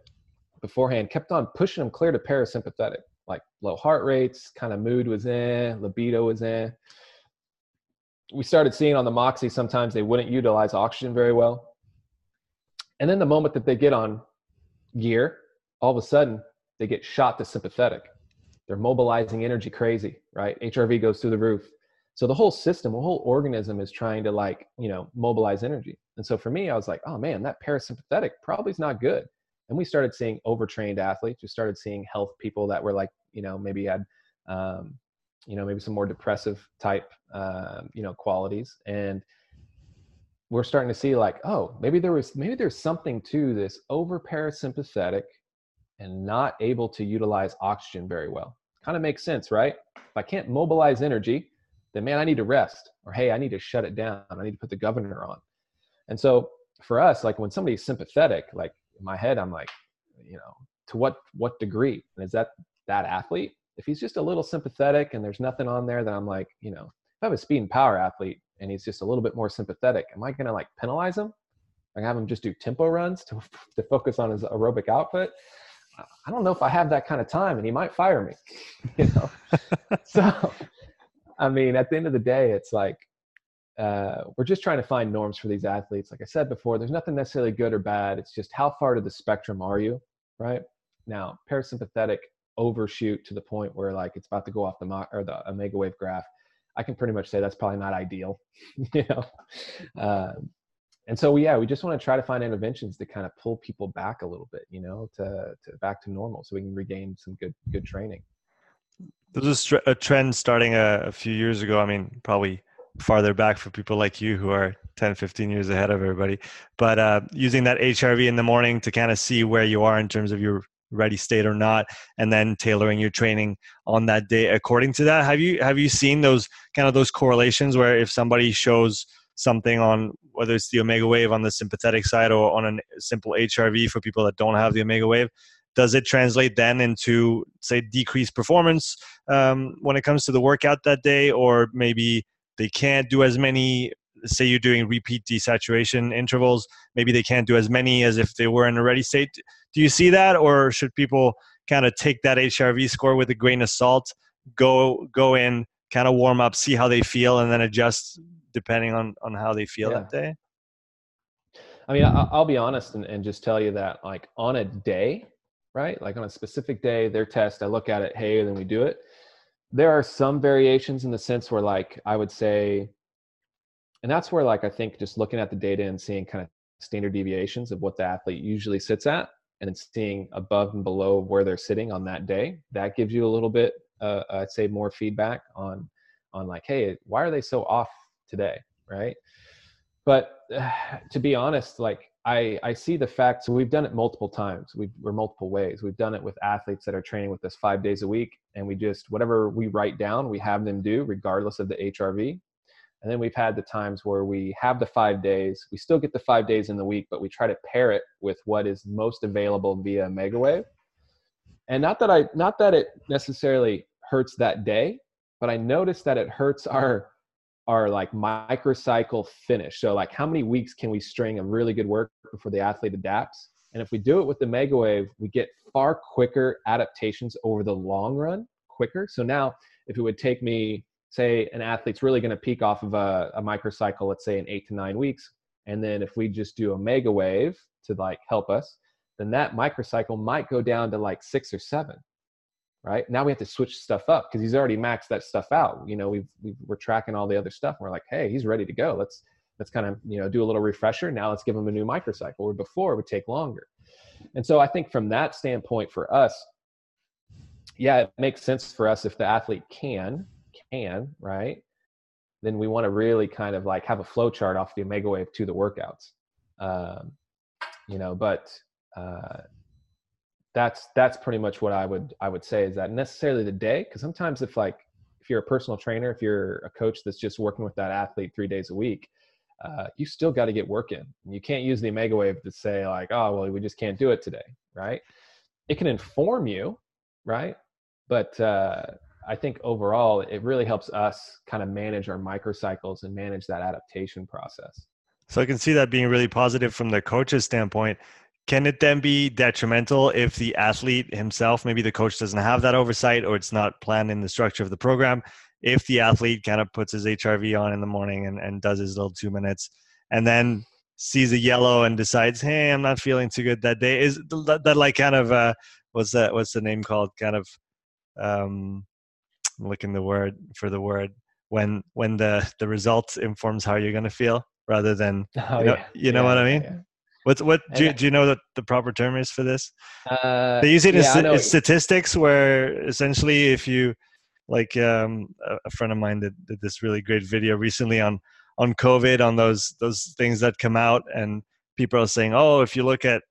beforehand kept on pushing them clear to parasympathetic like low heart rates kind of mood was in libido was in we started seeing on the moxy sometimes they wouldn't utilize oxygen very well. And then the moment that they get on gear all of a sudden they get shot to sympathetic. They're mobilizing energy crazy right? Hrv goes through the roof. So the whole system the whole organism is trying to like you know mobilize energy. And so for me i was like oh man that parasympathetic probably is not good. And we started seeing overtrained athletes. We started seeing health people that were like you know maybe had um, you know maybe some more depressive type uh, you know qualities. And we're starting to see like oh maybe there was maybe there's something to this over parasympathetic and not able to utilize oxygen very well. Kind of makes sense right? If i can't mobilize energy then man i need to rest. Or hey i need to shut it down. I need to put the governor on. And so for us like when somebody's sympathetic like in my head i'm like you know to what what degree? And is that that athlete if he's just a little sympathetic and there's nothing on there that i'm like you know if i have a speed and power athlete and he's just a little bit more sympathetic am i going to like penalize him? Like have him just do tempo runs to, (laughs) to focus on his aerobic output? I don't know if i have that kind of time and he might fire me (laughs) you know? (laughs) So i mean at the end of the day it's like uh, we're just trying to find norms for these athletes. Like i said before there's nothing necessarily good or bad. It's just how far to the spectrum are you right? Now parasympathetic overshoot to the point where like it's about to go off the mo- or the Omegawave graph i can pretty much say that's probably not ideal (laughs) you know? Um, and so yeah we just want to try to find interventions to kind of pull people back a little bit you know to, to back to normal so we can regain some good good training. There was a, a trend starting a, a, few years ago i mean probably farther back for people like you who are 10 15 years ahead of everybody but uh, using that hrv in the morning to kind of see where you are in terms of your ready state or not and then tailoring your training on that day according to that. Have you have you seen those kind of those correlations where if somebody shows something on whether it's the Omegawave on the sympathetic side or on a simple hrv for people that don't have the Omegawave does it translate then into say decreased performance um, when it comes to the workout that day? Or maybe they can't do as many say you're doing repeat desaturation intervals maybe they can't do as many as if they were in a ready state. Do you see that or should people kind of take that hrv score with a grain of salt go go in kind of warm up see how they feel and then adjust depending on on how they feel yeah. that day? I mean i'll be honest and, and just tell you that like on a day right like on a specific day their test i look at it hey then we do it. There are some variations in the sense where like i would say and that's where like i think just looking at the data and seeing kind of standard deviations of what the athlete usually sits at and seeing above and below where they're sitting on that day that gives you a little bit uh, i'd say more feedback on on like hey why are they so off today? Right? But uh, (sighs) to be honest like I, I see the fact so we've done it multiple times. We've we're multiple ways. We've done it with athletes that are training with us five days a week and we just whatever we write down we have them do regardless of the hrv and then we've had the times where we have the five days we still get the five days in the week but we try to pair it with what is most available via Omegawave and not that i not that it necessarily hurts that day but i noticed that it hurts our our like microcycle finish. So like how many weeks can we string a really good work before the athlete adapts? And if we do it with the Omegawave, we get far quicker adaptations over the long run, quicker. So now if it would take me, say an athlete's really going to peak off of a, a microcycle, let's say in eight to nine weeks. And then if we just do Omegawave to like help us, then that microcycle might go down to like six or seven right? Now we have to switch stuff up because he's already maxed that stuff out. You know we've, we are tracking all the other stuff and we're like hey he's ready to go. Let's let's kind of you know do a little refresher. Now let's give him a new microcycle. Where before it would take longer. And so i think from that standpoint for us yeah it makes sense for us if the athlete can can right? Then we want to really kind of like have a flow chart off the Omegawave to the workouts um, you know but uh, that's that's pretty much what I would I would say is that necessarily the day because sometimes if like if you're a personal trainer if you're a coach that's just working with that athlete three days a week uh, you still got to get work in. You can't use the Omegawave to say like oh well we just can't do it today right? It can inform you right? But uh, I think overall it really helps us kind of manage our microcycles and manage that adaptation process. So I can see that being really positive from the coach's standpoint. Can it then be detrimental if the athlete himself, maybe the coach doesn't have that oversight or it's not planned in the structure of the program? If the athlete kind of puts his HRV on in the morning and, and does his little two minutes and then sees a yellow and decides, hey, I'm not feeling too good that day, is that, that like kind of, uh, what's that, what's the name called? Kind of, um, I'm looking the word for the word when when the the results informs how you're going to feel rather than (laughs) oh, you know, yeah. you know yeah, what I mean. Yeah. What's what do you, do you know that the proper term is for this? Uh, they use it in, statistics, where essentially, if you like, um, a friend of mine did, did this really great video recently on on COVID, on those those things that come out, and people are saying, oh, if you look at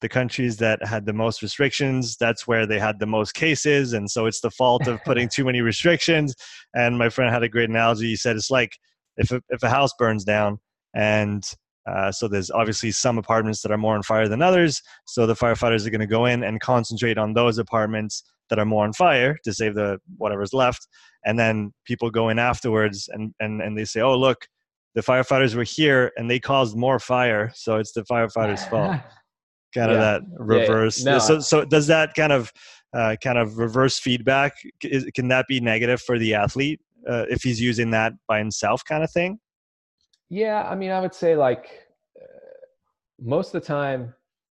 the countries that had the most restrictions that's where they had the most cases and so it's the fault of (laughs) putting too many restrictions. And my friend had a great analogy. He said it's like if a, if a house burns down and uh, so there's obviously some apartments that are more on fire than others so the firefighters are going to go in and concentrate on those apartments that are more on fire to save the whatever's left. And then people go in afterwards and and, and they say oh look the firefighters were here and they caused more fire so it's the firefighters fault (laughs) kind of that reverse. Yeah, no. So, so does that kind of uh, kind of reverse feedback? Is, can that be negative for the athlete uh, if he's using that by himself, kind of thing? Yeah, I mean, I would say like uh, most of the time,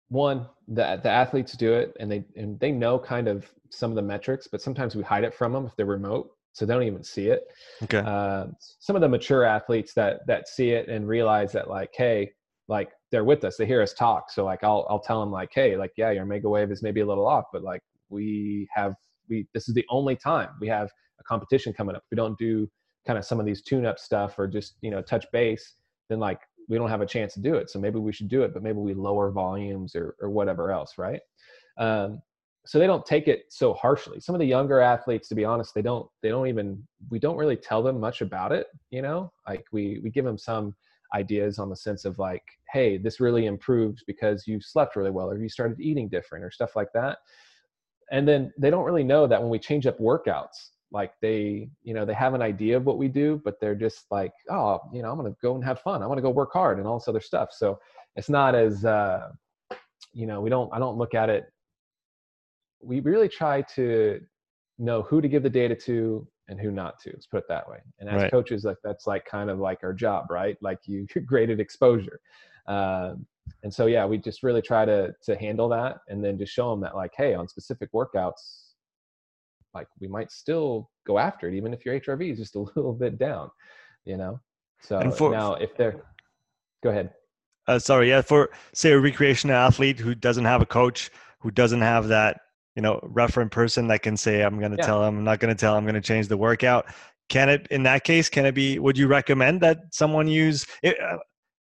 one the the athletes do it and they and they know kind of some of the metrics, but sometimes we hide it from them if they're remote, so they don't even see it. Okay. Uh, some of the mature athletes that that see it and realize that like, hey, like they're with us they hear us talk. So like i'll i'll tell them like hey like yeah your Omegawave is maybe a little off but like we have we this is the only time we have a competition coming up. If we don't do kind of some of these tune up stuff or just you know touch base then like we don't have a chance to do it. So maybe we should do it but maybe we lower volumes or or whatever else right? Um, so they don't take it so harshly. Some of the younger athletes to be honest they don't they don't even we don't really tell them much about it you know? Like we we give them some ideas on the sense of like hey this really improves because you slept really well or you started eating different or stuff like that. And then they don't really know that when we change up workouts like they you know they have an idea of what we do but they're just like oh you know i'm gonna go and have fun. I want to go work hard and all this other stuff. So it's not as uh you know we don't i don't look at it. We really try to know who to give the data to and who not to. Let's put it that way. And as right. coaches, like that's like kind of like our job, right? Like you (laughs) graded exposure. Um, and so yeah, we just really try to to handle that, and then just show them that like, hey, on specific workouts, like we might still go after it, even if your HRV is just a (laughs) little bit down, you know. So for, now, if they're, go ahead. Uh, sorry, yeah, for say a recreational athlete who doesn't have a coach, who doesn't have that you know referent person that can say i'm going to yeah. tell him i'm not going to tell him i'm going to change the workout can it in that case can it be would you recommend that someone use it, uh,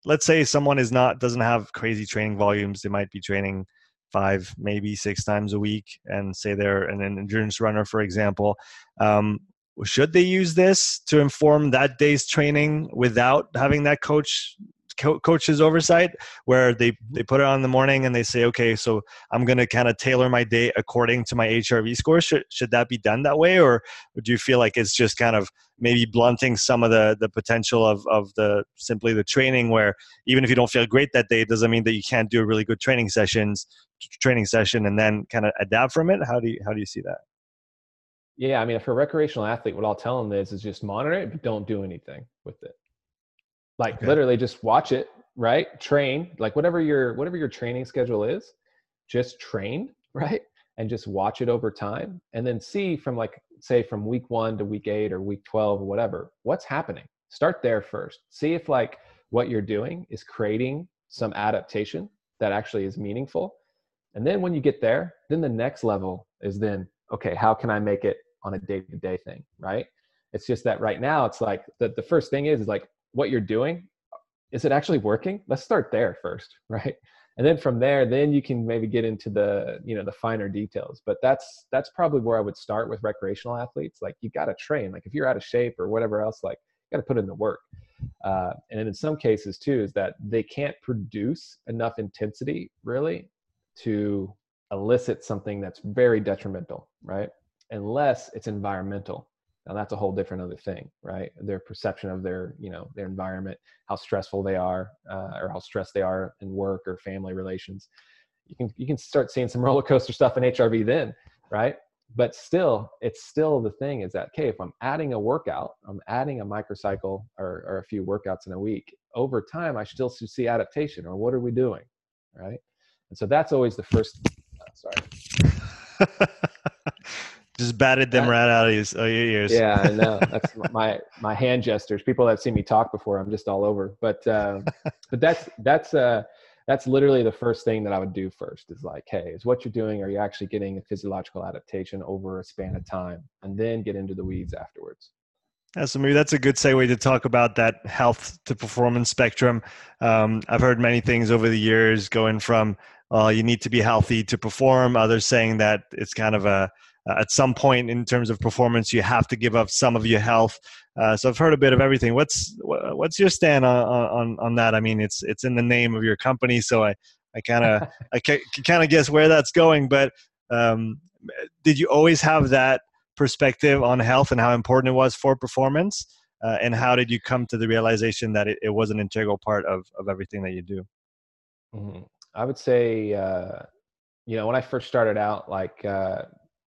let's say someone is not doesn't have crazy training volumes they might be training five maybe six times a week and say they're an endurance runner for example um, should they use this to inform that day's training without having that coach co- coach's oversight where they they put it on in the morning and they say okay so i'm going to kind of tailor my day according to my hrv score. Should, should that be done that way or do you feel like it's just kind of maybe blunting some of the the potential of of the simply the training where even if you don't feel great that day it doesn't mean that you can't do a really good training sessions training session and then kind of adapt from it? How do you how do you see that? Yeah, I mean, for a recreational athlete, what I'll tell them is, is just monitor it, but don't do anything with it like okay. literally just watch it right? Train like whatever your whatever your training schedule is just train (laughs) right? And just watch it over time and then see from like say from week one to week eight or week 12 or whatever what's happening. Start there first. See if like what you're doing is creating some adaptation that actually is meaningful. And then when you get there then the next level is then okay how can i make it on a day-to-day thing right? It's just that right now it's like the, the first thing is is like what you're doing is it actually working? Let's start there first (laughs) right? And then from there then you can maybe get into the you know the finer details. But that's that's probably where i would start with recreational athletes. Like you got to train. Like if you're out of shape or whatever else like you got to put in the work. Uh, and in some cases too is that they can't produce enough intensity really to elicit something that's very detrimental right? Unless it's environmental. Now that's a whole different other thing, right? Their perception of their, you know, their environment, how stressful they are, uh, or how stressed they are in work or family relations. You can you can start seeing some (laughs) roller coaster stuff in HRV then, right? But still, it's still the thing is that okay, if I'm adding a workout, I'm adding a microcycle or, or a few workouts in a week. Over time, I still see adaptation. Or what are we doing, right? And so that's always the first. Uh, sorry. (laughs) just batted them right out of your, ears. Yeah, I know. (laughs) That's my my hand gestures. People that see me talk before, I'm just all over. But uh, (laughs) but that's that's uh that's literally the first thing that I would do first is like, hey, is what you're doing, are you actually getting a physiological adaptation over a span of time? And then get into the weeds afterwards. Yeah, so maybe that's a good segue to talk about that health to performance spectrum. Um, I've heard many things over the years going from uh, you need to be healthy to perform, others saying that it's kind of a uh, at some point in terms of performance you have to give up some of your health. Uh, so i've heard a bit of everything. What's what's your stand on on on that? I mean it's it's in the name of your company so i i kind of (laughs) i can kind of guess where that's going but um, did you always have that perspective on health and how important it was for performance? Uh, and how did you come to the realization that it, it was an integral part of of everything that you do? Mm-hmm. i would say uh, you know when i first started out like uh,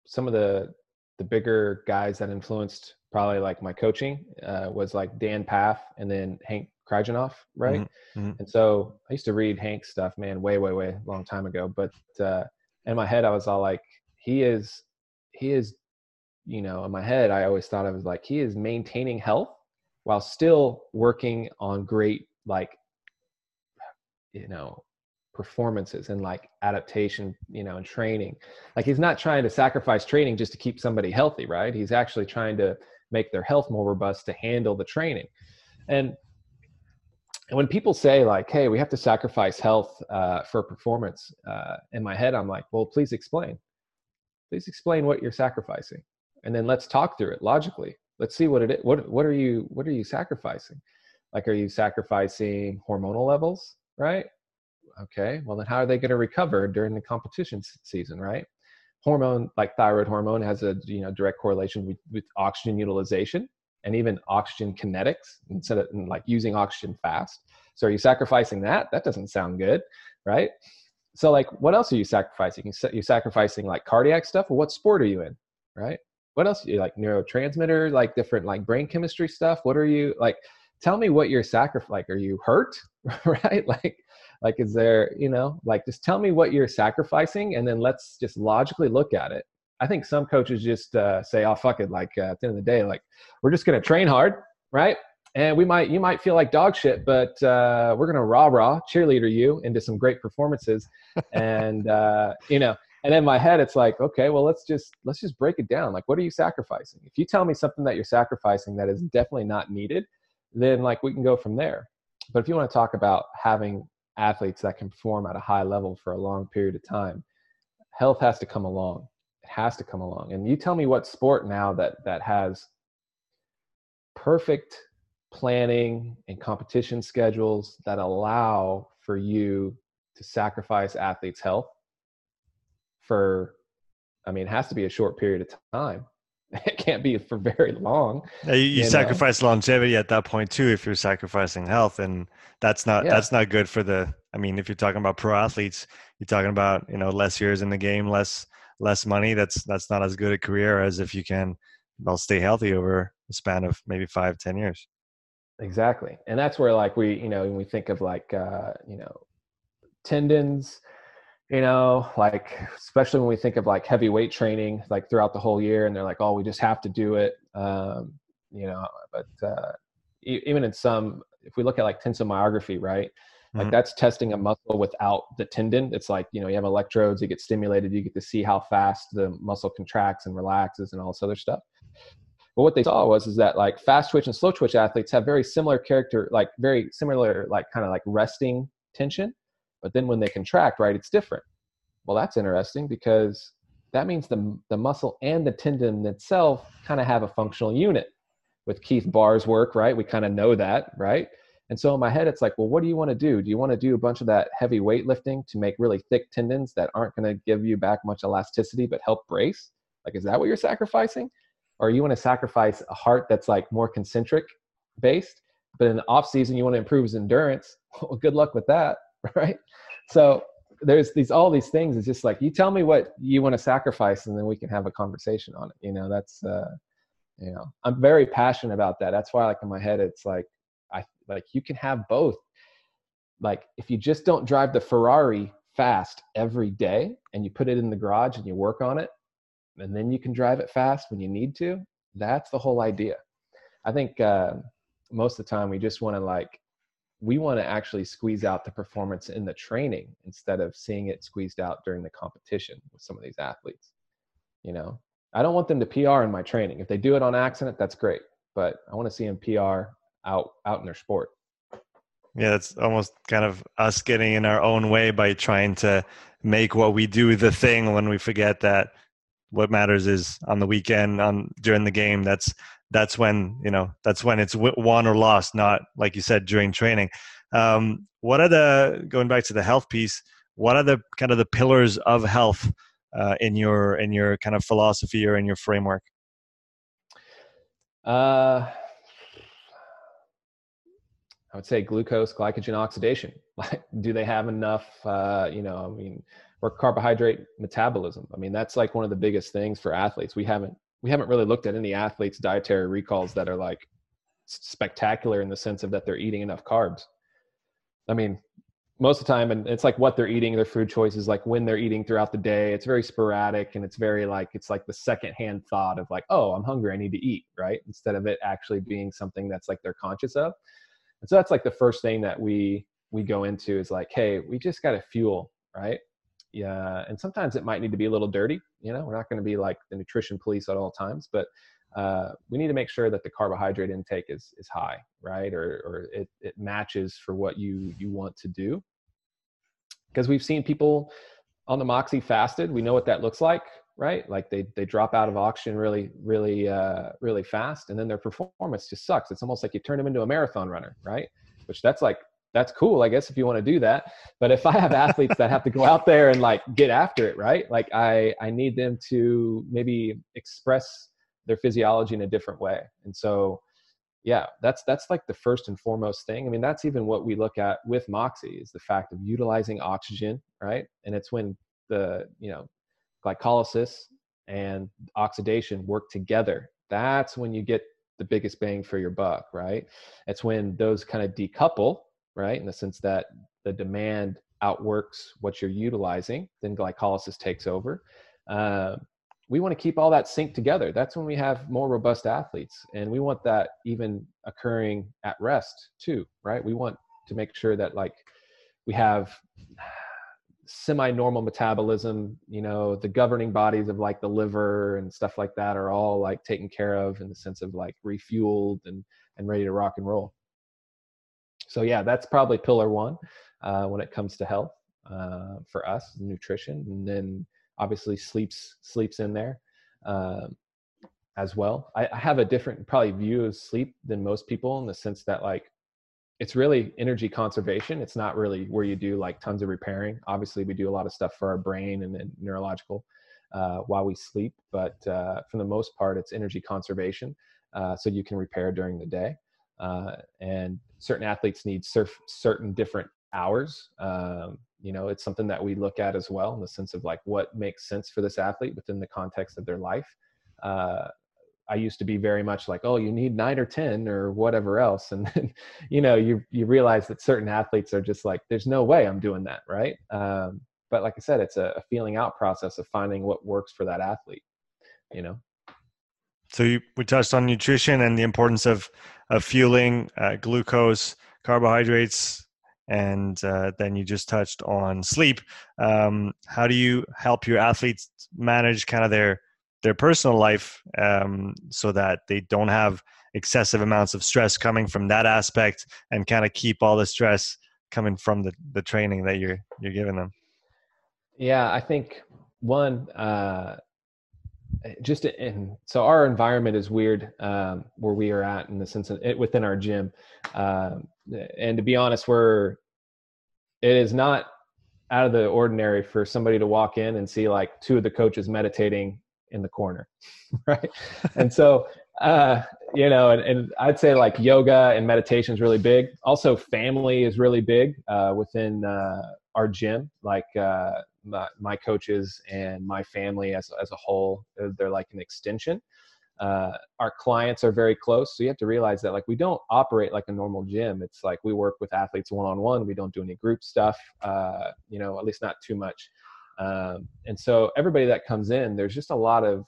some of the the bigger guys that influenced probably like my coaching uh, was like Dan Pfaff and then Henk Kraaijenhof, right? Mm-hmm. Mm-hmm. And so I used to read Henk's stuff, man, way, way, way long time ago. But uh, in my head, I was all like, he is, he is, you know, in my head, I always thought I was like, he is maintaining health while still working on great, like, you know, performances and like adaptation you know and training. Like he's not trying to sacrifice training just to keep somebody healthy right? He's actually trying to make their health more robust to handle the training. And when people say like hey we have to sacrifice health uh, for performance uh, in my head i'm like well please explain. Please explain what you're sacrificing. And then let's talk through it logically. Let's see what it is what what are you what are you sacrificing? Like are you sacrificing hormonal levels right Okay, well then how are they going to recover during the competition season, right? Hormone like thyroid hormone has a you know direct correlation with, with oxygen utilization and even oxygen kinetics instead of like using oxygen fast. So are you sacrificing that? That doesn't sound good, right? So like what else are you sacrificing? You're sacrificing like cardiac stuff. Well, what sport are you in, right? What else? You like neurotransmitter, like different like brain chemistry stuff. What are you like? Tell me what you're sacrificing. Like, are you hurt, (laughs) right? Like, like is there you know like just tell me what you're sacrificing and then let's just logically look at it. I think some coaches just uh, say oh fuck it like uh, at the end of the day like we're just going to train hard right? And we might you might feel like dog shit but uh, we're going to rah rah cheerleader you into some great performances. And uh, you know and in my head it's like okay well let's just let's just break it down. Like what are you sacrificing? If you tell me something that you're sacrificing that is definitely not needed then like we can go from there. But if you want to talk about having athletes that can perform at a high level for a long period of time health has to come along. It has to come along. And you tell me what sport now that that has perfect planning and competition schedules that allow for you to sacrifice athletes health for i mean it has to be a short period of time can't be for very long. Yeah, you, you, you sacrifice know? longevity at that point too if you're sacrificing health, and that's not yeah. that's not good for the. I mean, if you're talking about pro athletes, you're talking about you know less years in the game, less less money. That's that's not as good a career as if you can well stay healthy over a span of maybe five ten years. Exactly, and that's where like we you know when we think of like uh, you know tendons you know like especially when we think of like heavy weight training like throughout the whole year and they're like oh we just have to do it um, you know but uh, even in some if we look at like tensiomyography right like mm-hmm. that's testing a muscle without the tendon it's like you know you have electrodes you get stimulated you get to see how fast the muscle contracts and relaxes and all this other stuff but what they saw was is that like fast twitch and slow twitch athletes have very similar character like very similar like kind of like resting tension but then when they contract, right, it's different. Well, that's interesting because that means the, the muscle and the tendon itself kind of have a functional unit. With Keith Baar's work, right, we kind of know that, right? And so in my head, it's like, well, what do you want to do? Do you want to do a bunch of that heavy weightlifting to make really thick tendons that aren't going to give you back much elasticity but help brace? Like, is that what you're sacrificing? Or you want to sacrifice a heart that's like more concentric based, but in the off season you want to improve his endurance? (laughs) Well, good luck with that, (laughs) right? So there's these all these things. It's just like you tell me what you want to sacrifice, and then we can have a conversation on it. You know, that's uh, you know, I'm very passionate about that. That's why, like in my head, it's like I like you can have both. Like if you just don't drive the Ferrari fast every day and you put it in the garage and you work on it and then you can drive it fast when you need to that's the whole idea i think uh, most of the time we just want to like we want to actually squeeze out the performance in the training instead of seeing it squeezed out during the competition with some of these athletes you know? I don't want them to pr in my training. If they do it on accident that's great but i want to see them pr out out in their sport. Yeah, it's almost kind of us getting in our own way by trying to make what we do the thing when we forget that what matters is on the weekend on during the game that's that's when you know that's when it's won or lost not like you said during training um, what are the going back to the health piece what are the kind of the pillars of health uh, in your in your kind of philosophy or in your framework uh I would say glucose glycogen oxidation. (laughs) Do they have enough? Uh, you know, I mean, or carbohydrate metabolism. I mean, that's like one of the biggest things for athletes. We haven't we haven't really looked at any athletes' dietary recalls that are like spectacular in the sense of that they're eating enough carbs. I mean, most of the time, and it's like what they're eating, their food choices, like when they're eating throughout the day. It's very sporadic, and it's very like it's like the secondhand thought of like, oh, I'm hungry, I need to eat, right? Instead of it actually being something that's like they're conscious of. And so that's like the first thing that we we go into is like, hey, we just got to fuel, right? Yeah, and sometimes it might need to be a little dirty. You know, we're not going to be like the nutrition police at all times, but uh, we need to make sure that the carbohydrate intake is is high, right? Or or it it matches for what you you want to do. Because we've seen people on the Moxy fasted. We know what that looks like right? Like they they drop out of oxygen really really uh, really fast, and then their performance just sucks. It's almost like you turn them into a marathon runner, right? Which that's like that's cool, I guess, if you want to do that. But if I have athletes that have to go out there and like get after it, right? Like I I need them to maybe express their physiology in a different way, and so yeah that's that's like the first and foremost thing i mean that's even what we look at with moxy is the fact of utilizing oxygen right and it's when the you know glycolysis and oxidation work together that's when you get the biggest bang for your buck right it's when those kind of decouple right? In the sense that the demand outworks what you're utilizing then glycolysis takes over. Uh, we want to keep all that synced together. That's when we have more robust athletes and we want that even occurring at rest too right? We want to make sure that like we have semi-normal metabolism you know the governing bodies of like the liver and stuff like that are all like taken care of in the sense of like refueled and and ready to rock and roll so yeah that's probably pillar one uh, when it comes to health uh, for us nutrition and then obviously sleeps sleeps in there um, as well I, I have a different probably view of sleep than most people in the sense that like it's really energy conservation. It's not really where you do like tons of repairing. Obviously, we do a lot of stuff for our brain and, neurological uh, while we sleep, but uh, for the most part, it's energy conservation. Uh, so you can repair during the day. Uh, and certain athletes need surf, certain different hours. Um, you know, it's something that we look at as well in the sense of like what makes sense for this athlete within the context of their life. Uh, I used to be very much like, oh, you need nine or ten or whatever else, (laughs) and then you know you you realize that certain athletes are just like, there's no way I'm doing that, right? Um, but like I said, it's a, a, feeling out process of finding what works for that athlete, you know. So you, we touched on nutrition and the importance of of fueling, uh, glucose, carbohydrates, and uh, then you just touched on sleep. Um, how do you help your athletes manage kind of their their personal life um, so that they don't have excessive amounts of stress coming from that aspect and kind of keep all the stress coming from the, the training that you're you're giving them yeah i think one uh just in so our environment is weird um where we are at in the sense of it within our gym um and to be honest we're it is not out of the ordinary for somebody to walk in and see like two of the coaches meditating in the corner, (laughs) right? and so, uh, you know, and, and, I'd say like yoga and meditation is really big. Also, family is really big uh, within uh, our gym. Like uh, my, my, coaches and my family as as a whole, they're like an extension. Uh, our clients are very close, so you have to realize that like we don't operate like a normal gym. It's like we work with athletes one on one. We don't do any group stuff. Uh, you know, at least not too much. Um, and so everybody that comes in, there's just a lot of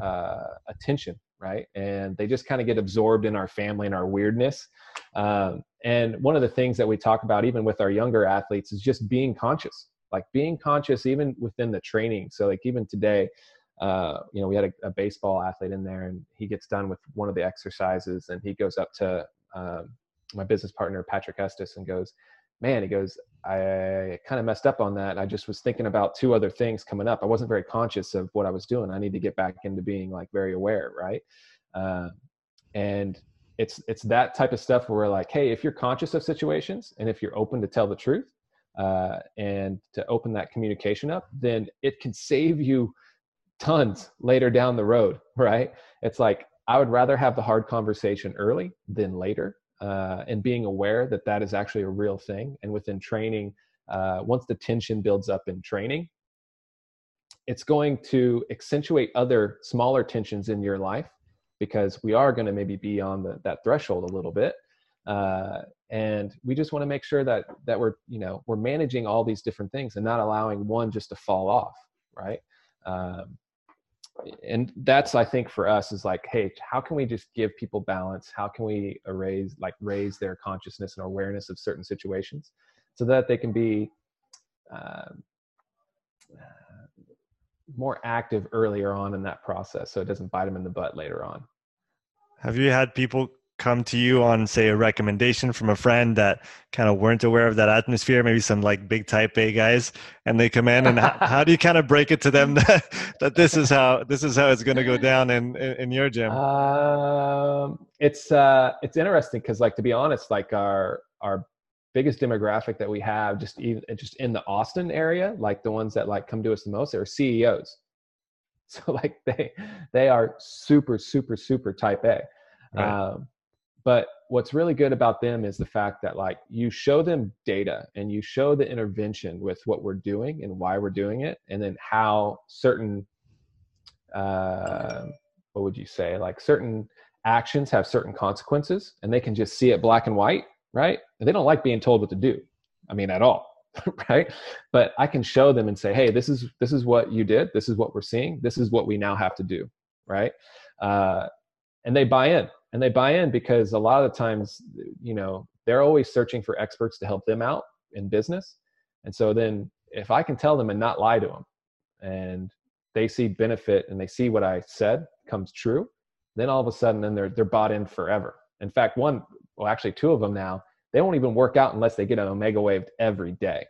uh, attention, right? And they just kind of get absorbed in our family and our weirdness. Um, and one of the things that we talk about, even with our younger athletes, is just being conscious, like being conscious even within the training. So, like even today, uh, you know, we had a, a, baseball athlete in there, and he gets done with one of the exercises, and he goes up to um, my business partner Patrick Estes and goes, man, he goes, I kind of messed up on that. I just was thinking about two other things coming up. I wasn't very conscious of what I was doing. I need to get back into being like very aware, right? Uh, and it's it's that type of stuff where we're like, hey, if you're conscious of situations and if you're open to tell the truth uh, and to open that communication up, then it can save you tons later down the road, (laughs) right? It's like I would rather have the hard conversation early than later uh, and being aware that that is actually a real thing. And within training, uh, once the tension builds up in training, it's going to accentuate other smaller tensions in your life because we are going to maybe be on the, that threshold a little bit. Uh, and we just want to make sure that that we're you know we're managing all these different things and not allowing one just to fall off, right? Um, and that's i think for us is like hey how can we just give people balance how can we raise like raise their consciousness and awareness of certain situations so that they can be uh, more active earlier on in that process so it doesn't bite them in the butt later on have you had people come to you on say a recommendation from a friend that kind of weren't aware of that atmosphere maybe some like big type a guys and they come in and how, how, do you kind of break it to them (laughs) that, that this is how this is how it's going to go down in, in, in your gym? Um, it's uh it's interesting because like to be honest like our our biggest demographic that we have just even just in the austin area like the ones that like come to us the most are ceos (laughs) so like they they are super super super type a. Right. um, but what's really good about them is the fact that like you show them data and you show the intervention with what we're doing and why we're doing it and then how certain uh, what would you say? Like certain actions have certain consequences and they can just see it black and white right? And they don't like being told what to do i mean at all (laughs) right? But i can show them and say hey this is this is what you did. This is what we're seeing. This is what we now have to do right? Uh, and they buy in and they buy in because a lot of the times you know they're always searching for experts to help them out in business. And so then if i can tell them and not lie to them and they see benefit and they see what i said comes true then all of a sudden then they're they're bought in forever. In fact one well actually two of them now they won't even work out unless they get an Omegawave every day.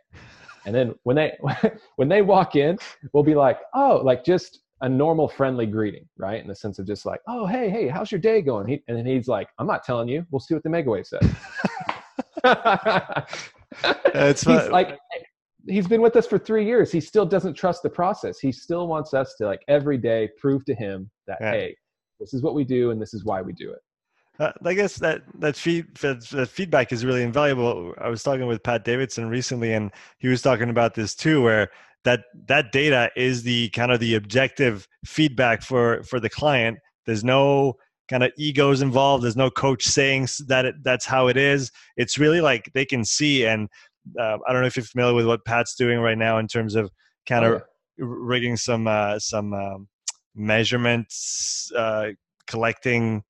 And then when they (laughs) when they walk in we'll be like oh like just a normal friendly greeting, right? In the sense of just like, oh, hey, hey, how's your day going? He, and then he's like, I'm not telling you. We'll see what the Megawave says. it's (laughs) he's like, he's been with us for three years. He still doesn't trust the process. He still wants us to like every day prove to him that, yeah. hey, this is what we do and this is why we do it. Uh, I guess that that, feed, that feedback is really invaluable. I was talking with Pat Davidson recently, and he was talking about this too, where that that data is the kind of the objective feedback for for the client. There's no kind of egos involved. There's no coach saying that it, that's how it is. It's really like they can see and uh, i don't know if you're familiar with what pat's doing right now in terms of kind of oh, yeah. rigging some uh, some um, measurements uh, collecting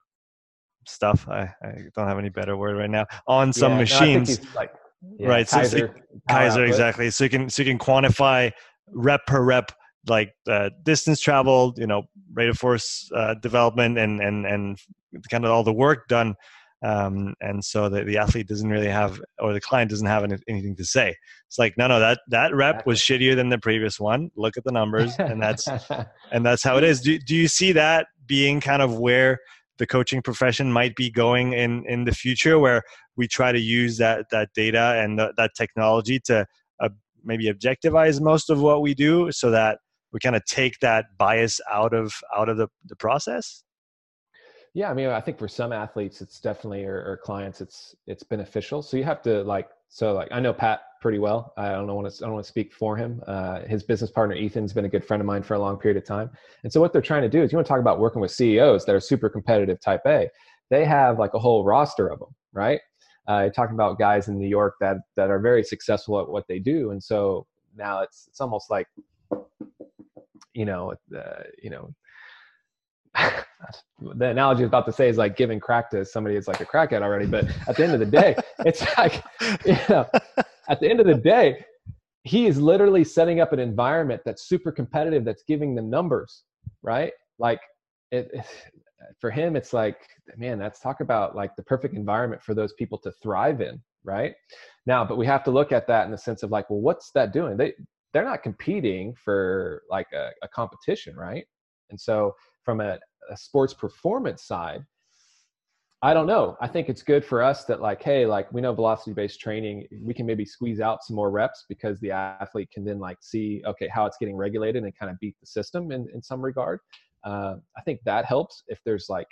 stuff. I, I don't have any better word right now. On some yeah, machines. no, like yeah, right Kaiser, so, Kaiser exactly. So you can so you can quantify rep per rep like uh, distance traveled you know rate of force uh, development and and and kind of all the work done. Um, and so the, the athlete doesn't really have or the client doesn't have any, anything to say. It's like no no that that rep was shittier than the previous one. Look at the numbers and that's (laughs) and that's how it is. Do, do you see that being kind of where the coaching profession might be going in in the future where we try to use that that data and that technology to uh, maybe objectivize most of what we do so that we kind of take that bias out of out of the, the process yeah i mean i think for some athletes it's definitely or, or clients it's it's beneficial. So you have to like so like i know pat pretty well. I don't want to i don't want to speak for him. Uh, his business partner ethan's been a good friend of mine for a long period of time. And so what they're trying to do is you want to talk about working with ceos that are super competitive type a. They have like a whole roster of them right? Uh, talking about guys in new york that that are very successful at what they do. And so now it's it's almost like you know uh, you know the analogy I was about to say is like giving crack to somebody that's like a crackhead already. But at the end of the day, (laughs) it's like, you know, at the end of the day, he is literally setting up an environment that's super competitive, that's giving the numbers, right? Like it, it for him, it's like, man, that's talk about like the perfect environment for those people to thrive in, right? Now, but we have to look at that in the sense of like, well, what's that doing? They they're not competing for like a, a competition, right? And so from a, a sports performance side, I don't know. I think it's good for us that like, hey, like we know velocity based training, we can maybe squeeze out some more reps because the athlete can then like see, okay, how it's getting regulated and kind of beat the system in, in some regard. Uh, I think that helps if there's like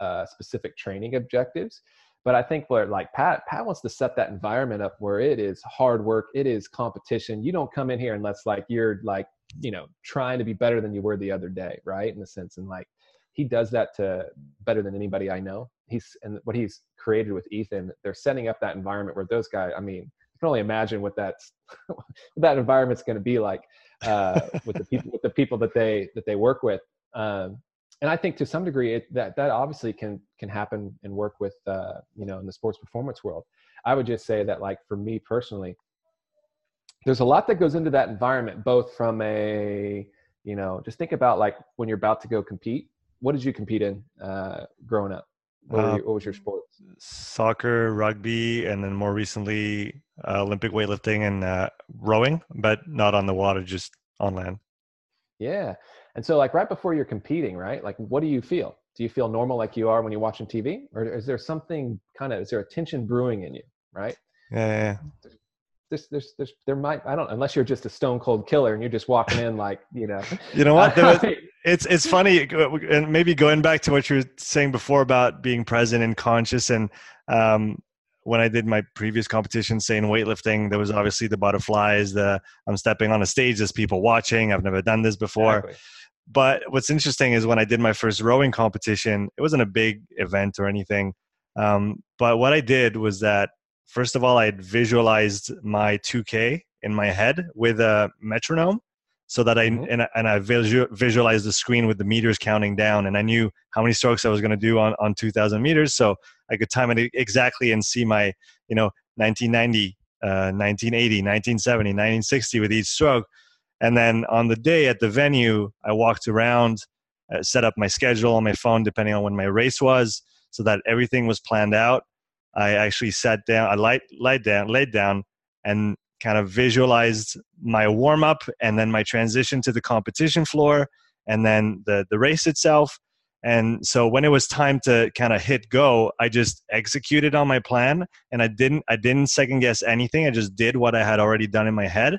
uh, specific training objectives. But I think where like Pat, Pat wants to set that environment up where it is hard work, it is competition. You don't come in here unless like you're like you know trying to be better than you were the other day right in the sense and like he does that to better than anybody i know. He's and what he's created with ethan they're setting up that environment where those guys i mean you can only imagine what that's (laughs) what that environment's going to be like uh, with the people with the people that they that they work with. Um, and i think to some degree it, that that obviously can can happen and work with uh, you know in the sports performance world. I would just say that like for me personally there's a lot that goes into that environment, both from a, you know, just think about like when you're about to go compete. What did you compete in uh, growing up? What, uh, what, was your sport? Soccer, rugby, and then more recently uh, Olympic weightlifting and uh, rowing, but not on the water, just on land. Yeah. And so, like, right before you're competing, right? Like, what do you feel? Do you feel normal like you are when you're watching TV? Or is there something kind of, is there a tension brewing in you, right? Yeah. yeah there's, there's, there's, there might, I don't, unless you're just a stone cold killer and you're just walking in like, you know. (laughs) You know what? (laughs) Was, it's, it's funny, and maybe going back to what you were saying before about being present and conscious. And um, when I did my previous competition, say in weightlifting, there was obviously the butterflies, the I'm stepping on a stage, there's people watching. I've never done this before. Exactly. But what's interesting is when I did my first rowing competition, it wasn't a big event or anything. Um, but what I did was that first of all, I had visualized my 2K in my head with a metronome so that I mm-hmm. and, I, and I visual, visualized the screen with the meters counting down, and I knew how many strokes I was going to do on on 2,000 meters, so I could time it exactly and see my you know 1990, uh, 1980, 1970, 1960 with each stroke, and then on the day at the venue, I walked around, uh, set up my schedule on my phone depending on when my race was, so that everything was planned out, I actually sat down, I lied, laid down, laid down, and kind of visualized my warm up, and then my transition to the competition floor, and then the the race itself. And so when it was time to kind of hit go, I just executed on my plan, and I didn't I didn't second guess anything. I just did what I had already done in my head,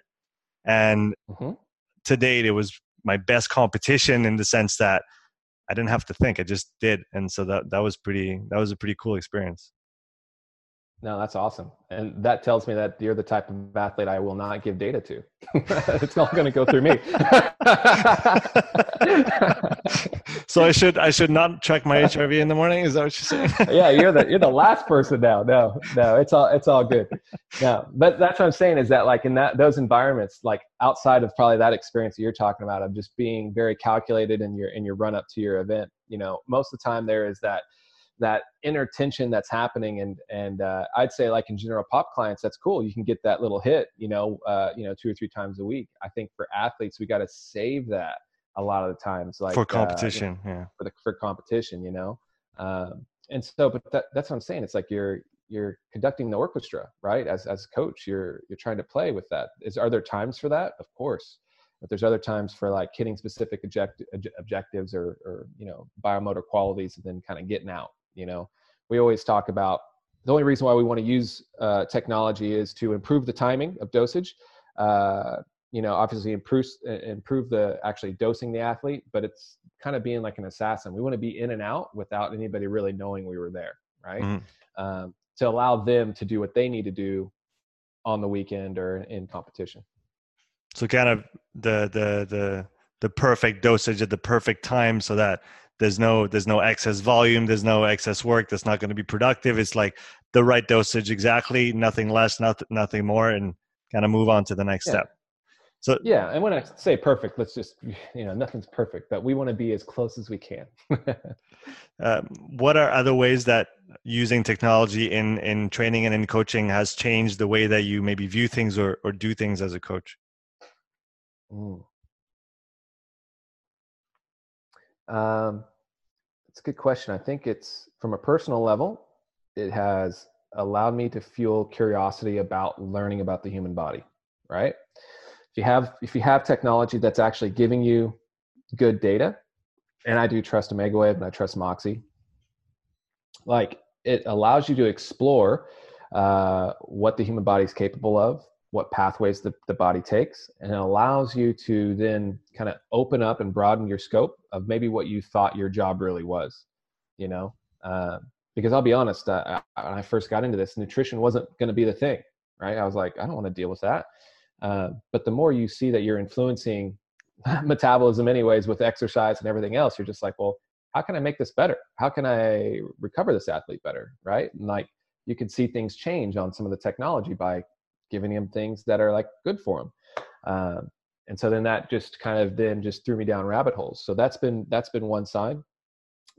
and mm-hmm. to date, it was my best competition in the sense that I didn't have to think; I just did, and so that that was pretty that was a pretty cool experience. No, that's awesome. And that tells me that you're the type of athlete I will not give data to. (laughs) it's all going to go through me. (laughs) so I should I should not check my HRV in the morning. Is that what you're saying? (laughs) yeah, you're the you're the last person now. No, no, it's all it's all good. No, but that's what I'm saying is that like in that those environments, like outside of probably that experience that you're talking about of just being very calculated in your in your run up to your event, you know, most of the time there is that that inner tension that's happening and and uh, i'd say like in general pop clients that's cool. You can get that little hit you know uh, you know two or three times a week. I think for athletes we got to save that a lot of the times like for competition uh, you know, yeah. for the for competition you know? Um, and so but that, that's what i'm saying. It's like you're you're conducting the orchestra right as as a coach. You're you're trying to play with that. Is are there times for that? Of course. But there's other times for like hitting specific object, objectives or, or you know biomotor qualities and then kind of getting out you know we always talk about the only reason why we want to use uh, technology is to improve the timing of dosage. Uh, you know obviously improve improve the actually dosing the athlete but it's kind of being like an assassin. We want to be in and out without anybody really knowing we were there right? Mm-hmm. um, to allow them to do what they need to do on the weekend or in competition. So kind of the the the the perfect dosage at the perfect time so that there's no there's no excess volume there's no excess work that's not going to be productive it's like the right dosage exactly nothing less not, nothing more and kind of move on to the next yeah. step so yeah, and when I say perfect, let's just you know nothing's perfect, but we want to be as close as we can. (laughs) um, what are other ways that using technology in in training and in coaching has changed the way that you maybe view things or or do things as a coach? Mm. Um, it's a good question. I think it's from a personal level, it has allowed me to fuel curiosity about learning about the human body, right? If you have if you have technology that's actually giving you good data, and I do trust Omegawave and I trust Moxy, like it allows you to explore uh, what the human body is capable of, what pathways the, the body takes, and it allows you to then kind of open up and broaden your scope of maybe what you thought your job really was, you know. Uh, because I'll be honest, uh, when I first got into this, nutrition wasn't going to be the thing, right? I was like, I don't want to deal with that. Uh, but the more you see that you're influencing (laughs) metabolism anyways with exercise and everything else, you're just like, well, how can I make this better? How can I recover this athlete better? Right. And like you can see things change on some of the technology by giving him things that are like good for him. Um, and so then that just kind of then just threw me down rabbit holes. So that's been that's been one side.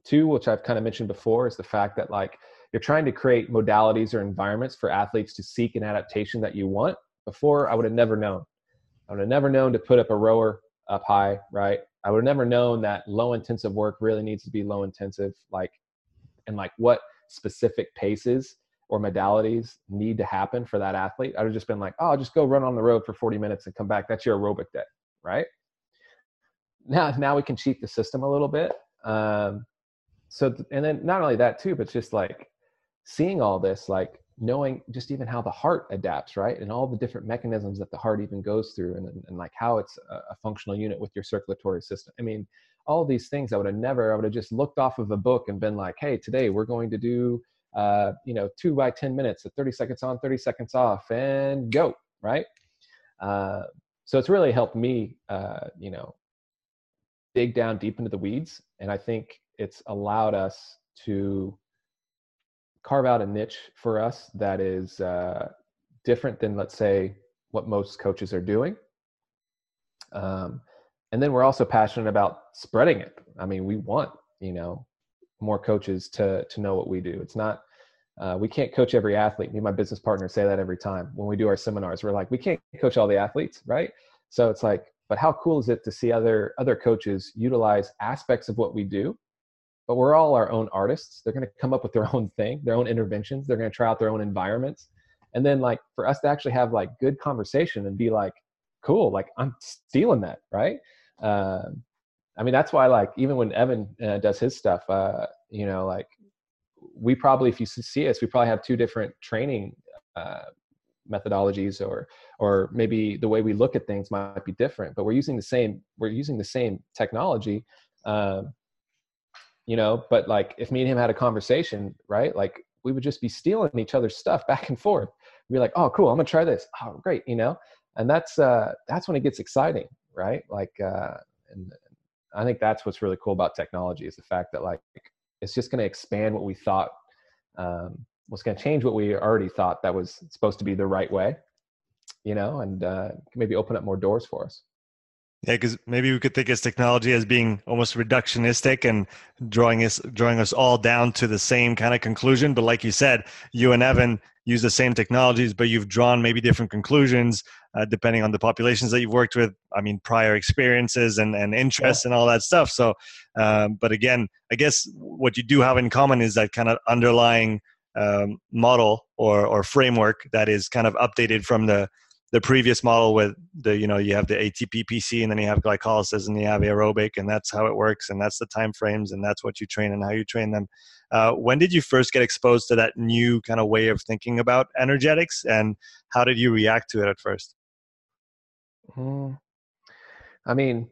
Two, which I've kind of mentioned before, is the fact that like you're trying to create modalities or environments for athletes to seek an adaptation that you want before, I would have never known. I would have never known to put up a rower up high, right? I would have never known that low intensive work really needs to be low intensive, like, and like what specific paces or modalities need to happen for that athlete. I would have just been like, oh, just go run on the road for 40 minutes and come back. That's your aerobic day, right? Now, now we can cheat the system a little bit. Um, so, and then not only that too, but just like seeing all this, like knowing just even how the heart adapts right and all the different mechanisms that the heart even goes through and, and like how it's a, a functional unit with your circulatory system i mean all these things i would have never i would have just looked off of a book and been like hey today we're going to do uh, you know two by 10 minutes at 30 seconds on 30 seconds off and go right? Uh, so it's really helped me uh, you know dig down deep into the weeds and i think it's allowed us to carve out a niche for us that is uh, different than let's say what most coaches are doing. Um, and then we're also passionate about spreading it. I mean we want you know more coaches to to know what we do it's not uh, we can't coach every athlete me and my business partner say that every time when we do our seminars we're like we can't coach all the athletes right so it's like but how cool is it to see other other coaches utilize aspects of what we do but we're all our own artists. They're going to come up with their (laughs) own thing, their own interventions. They're going to try out their own environments. And then like for us to actually have like good conversation and be like, cool, like I'm stealing that. Right. Uh, I mean, that's why like, even when Evan uh, does his stuff, uh, you know, like we probably, if you see us, we probably have two different training, uh, methodologies or or maybe the way we look at things might be different but we're using the same we're using the same technology um, you know but like if me and him had a conversation right like we would just be stealing each other's stuff back and forth. We'd be like oh cool i'm gonna try this. Oh great you know? And that's uh that's when it gets exciting right? Like uh and i think that's what's really cool about technology is the fact that like it's just going to expand what we thought um was going to change what we already thought that was supposed to be the right way you know and uh maybe open up more doors for us yeah, because maybe we could think as technology as being almost reductionistic and drawing us drawing us all down to the same kind of conclusion. But like you said, you and Evan use the same technologies, but you've drawn maybe different conclusions uh, depending on the populations that you've worked with. I mean, prior experiences and, and interests yeah. and all that stuff. So, um, but again, I guess what you do have in common is that kind of underlying um, model or or framework that is kind of updated from the the previous model with the you know you have the ATP PC and then you have glycolysis and you have aerobic and that's how it works and that's the time frames and that's what you train and how you train them. Uh, when did you first get exposed to that new kind of way of thinking about energetics and how did you react to it at first? Mm, I mean,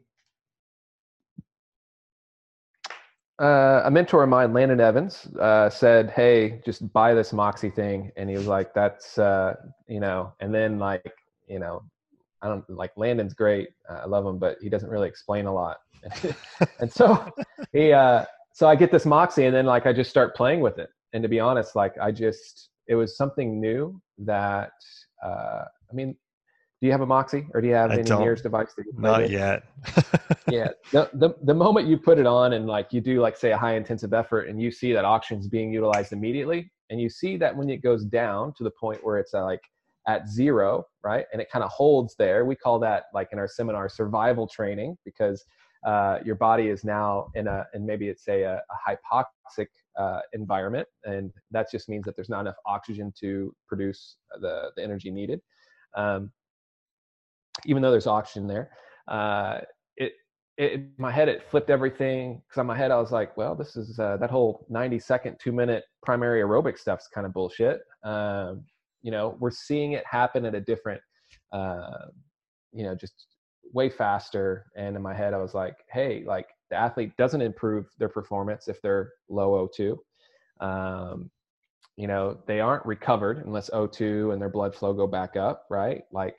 uh, a mentor of mine, Landon Evans, uh, said, "Hey, just buy this Moxy thing," and he was like, "That's uh, you know," and then like you know, I don't like Landon's great, uh, I love him, but he doesn't really explain a lot, (laughs) and so he, uh, so I get this Moxy, and then like I just start playing with it, and to be honest, like I just it was something new that uh, I mean, do you have a Moxy or do you have I any NIRS device that you Not with? yet. (laughs) yeah. The, the, the moment you put it on and like you do like say a high intensive effort and you see that oxygen is being utilized immediately and you see that when it goes down to the point where it's uh, like at zero, right? And it kind of holds there. We call that like in our seminar survival training because uh, your body is now in a, and maybe it's a, a hypoxic uh, environment. And that just means that there's not enough oxygen to produce the, the energy needed. Um, even though there's oxygen there. Uh, it, it, in my head, it flipped everything because on my head, I was like, well, this is uh, that whole 90 second, two minute primary aerobic stuff's kind of bullshit. Um, you know, we're seeing it happen at a different, uh, you know, just way faster. And in my head, I was like, hey, like the athlete doesn't improve their performance if they're low O2. Um, you know, they aren't recovered unless O2 and their blood flow go back up, right? Like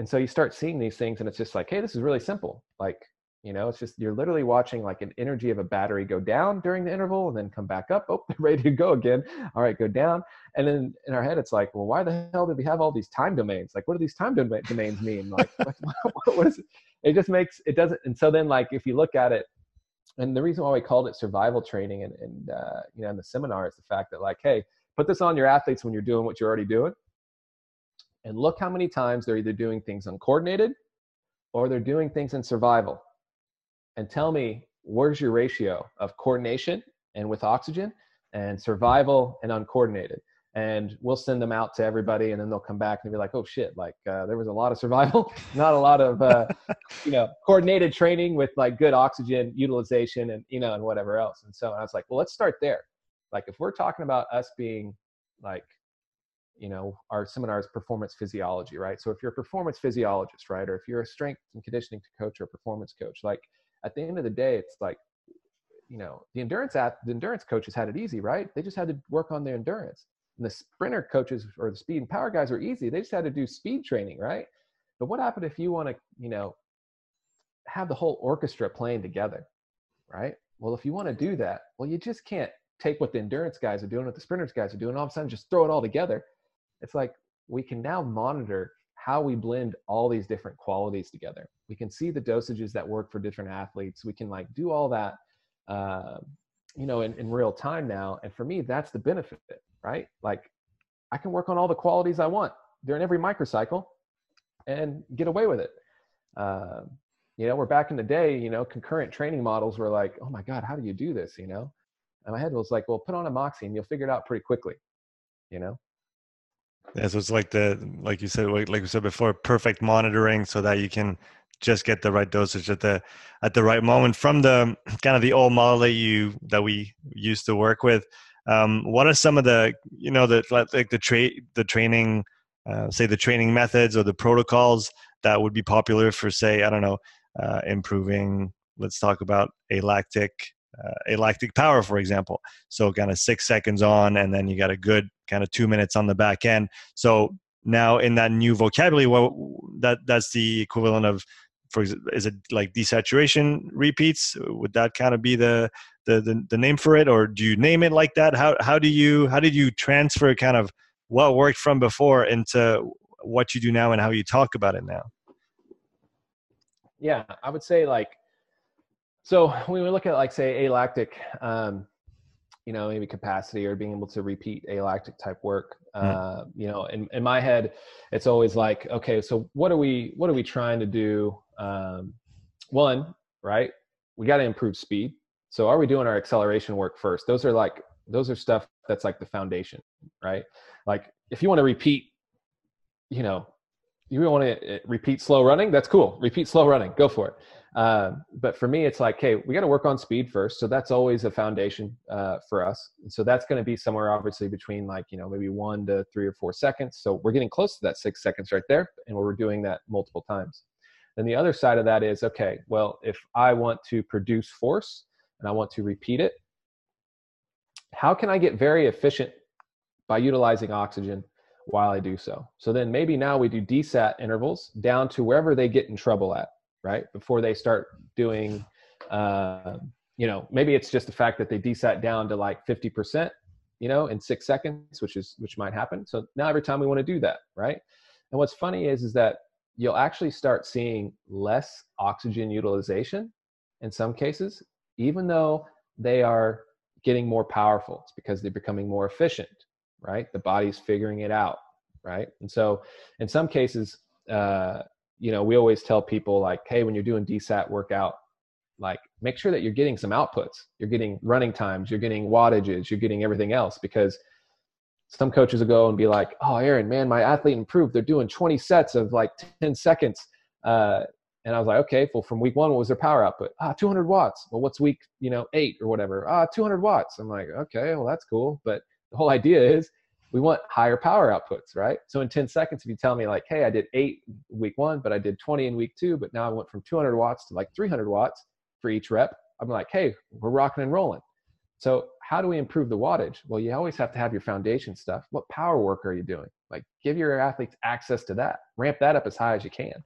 and so you start seeing these things and it's just like hey this is really simple. Like you know it's just you're literally watching like an energy of a battery go down during the interval and then come back up. Oh (laughs) they're ready to go again. All right go down. And then in our head it's like well why the hell did we have all these time domains? Like what do these time domains mean? Like (laughs) what, (laughs) what is it? it just makes it doesn't and so then like if you look at it and the reason why we called it survival training and, and uh, you know in the seminar is the fact that like hey put this on your athletes when you're doing what you're already doing and look how many times they're either doing things uncoordinated or they're doing things in survival. And tell me, where's your ratio of coordination and with oxygen and survival and uncoordinated? And we'll send them out to everybody, and then they'll come back and be like, "Oh shit! Like uh, there was a lot of survival, (laughs) not a lot of uh, (laughs) you know coordinated training with like good oxygen utilization and you know and whatever else." And so I was like, "Well, let's start there. Like if we're talking about us being like you know our seminar is performance physiology right? So if you're a performance physiologist right or if you're a strength and conditioning coach or a performance coach like at the end of the day it's like you know the endurance at the endurance coaches had it easy right? They just had to work on their endurance. And the sprinter coaches or the speed and power guys are easy. They just had to do speed training right? But what happened if you want to you know have the whole orchestra playing together right? Well if you want to do that well you just can't take what the endurance guys are doing what the sprinters guys are doing all of a sudden just throw it all together it's like we can now monitor how we blend all these different qualities together. We can see the dosages that work for different athletes. We can like do all that, uh, you know, in, in real time now. And for me, that's the benefit, right? Like I can work on all the qualities I want during every microcycle and get away with it. Uh, you know, we're back in the day, you know, concurrent training models were like, oh my God, how do you do this? You know, and my head was like, well, put on a Moxy and you'll figure it out pretty quickly, you know? Yeah, so it's like the like you said, like we said before, perfect monitoring so that you can just get the right dosage at the at the right moment from the (clears throat) kind of the old model that you that we used to work with. Um, what are some of the you know the like the trade the training uh, say the training methods or the protocols that would be popular for say I don't know uh, improving. Let's talk about alactic uh, lactic power, for example. So kind of six seconds on, and then you got a good kind of two minutes on the back end. So now in that new vocabulary, well, that that's the equivalent of, for is it like desaturation repeats? Would that kind of be the, the the the name for it, or do you name it like that? How how do you how did you transfer kind of what worked from before into what you do now and how you talk about it now? Yeah, I would say like so when we look at like say alactic, um, you know, maybe capacity or being able to repeat alactic type work, mm. uh, you know, in, in my head, it's always like, okay, so what are we, what are we trying to do? Um, one, right? We got to improve speed. So are we doing our acceleration work first? Those are like, those are stuff that's like the foundation, right? Like if you want to repeat, you know, you want to uh, repeat slow running, that's cool. Repeat slow running, go for it Uh, but for me, it's like, hey, we got to work on speed first. So that's always a foundation uh, for us. And so that's going to be somewhere obviously between like, you know, maybe one to three or four seconds. So we're getting close to that six seconds right there. And we're doing that multiple times. Then the other side of that is, okay, well, if I want to produce force and I want to repeat it, how can I get very efficient by utilizing oxygen while I do so? So then maybe now we do DSAT intervals down to wherever they get in trouble at right? Before they start doing, uh, you know, maybe it's just the fact that they desat down to like 50%, you know, in six seconds, which is, which might happen. So now every time we want to do that, right? And what's funny is, is that you'll actually start seeing less oxygen utilization in some cases, even though they are getting more powerful. It's because they're becoming more efficient, right? The body's figuring it out, right? And so in some cases, uh, you know, we always tell people like, hey, when you're doing DSAT workout, like make sure that you're getting some outputs. You're getting running times, you're getting wattages, you're getting everything else because some coaches will go and be like, oh, Aaron, man, my athlete improved. They're doing 20 sets of like 10 seconds. Uh, and I was like, okay, well, from week one, what was their power output? Ah, 200 watts. Well, what's week, you know, eight or whatever? Ah, 200 watts. I'm like, okay, well, that's cool. But the whole (laughs) idea is we want higher power outputs, right? So in 10 seconds, if you tell me like, hey, I did eight week one, but I did 20 in week two, but now I went from 200 watts to like 300 watts for each rep, I'm like, hey, we're rocking and rolling. So how do we improve the wattage? Well, you always have to have your foundation stuff. What power work are you doing? Like give your athletes access to that, ramp that up as high as you can.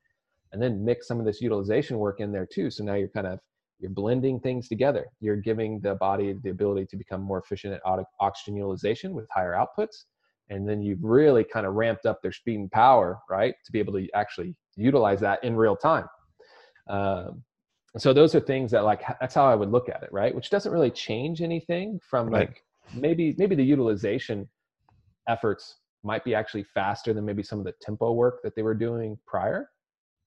And then mix some of this utilization work in there too. So now you're kind of you're blending things together. You're giving the body the ability to become more efficient at oxygen utilization with higher outputs and then you've really kind of ramped up their speed and power right to be able to actually utilize that in real time um, so those are things that like that's how i would look at it right which doesn't really change anything from right. like maybe maybe the utilization efforts might be actually faster than maybe some of the tempo work that they were doing prior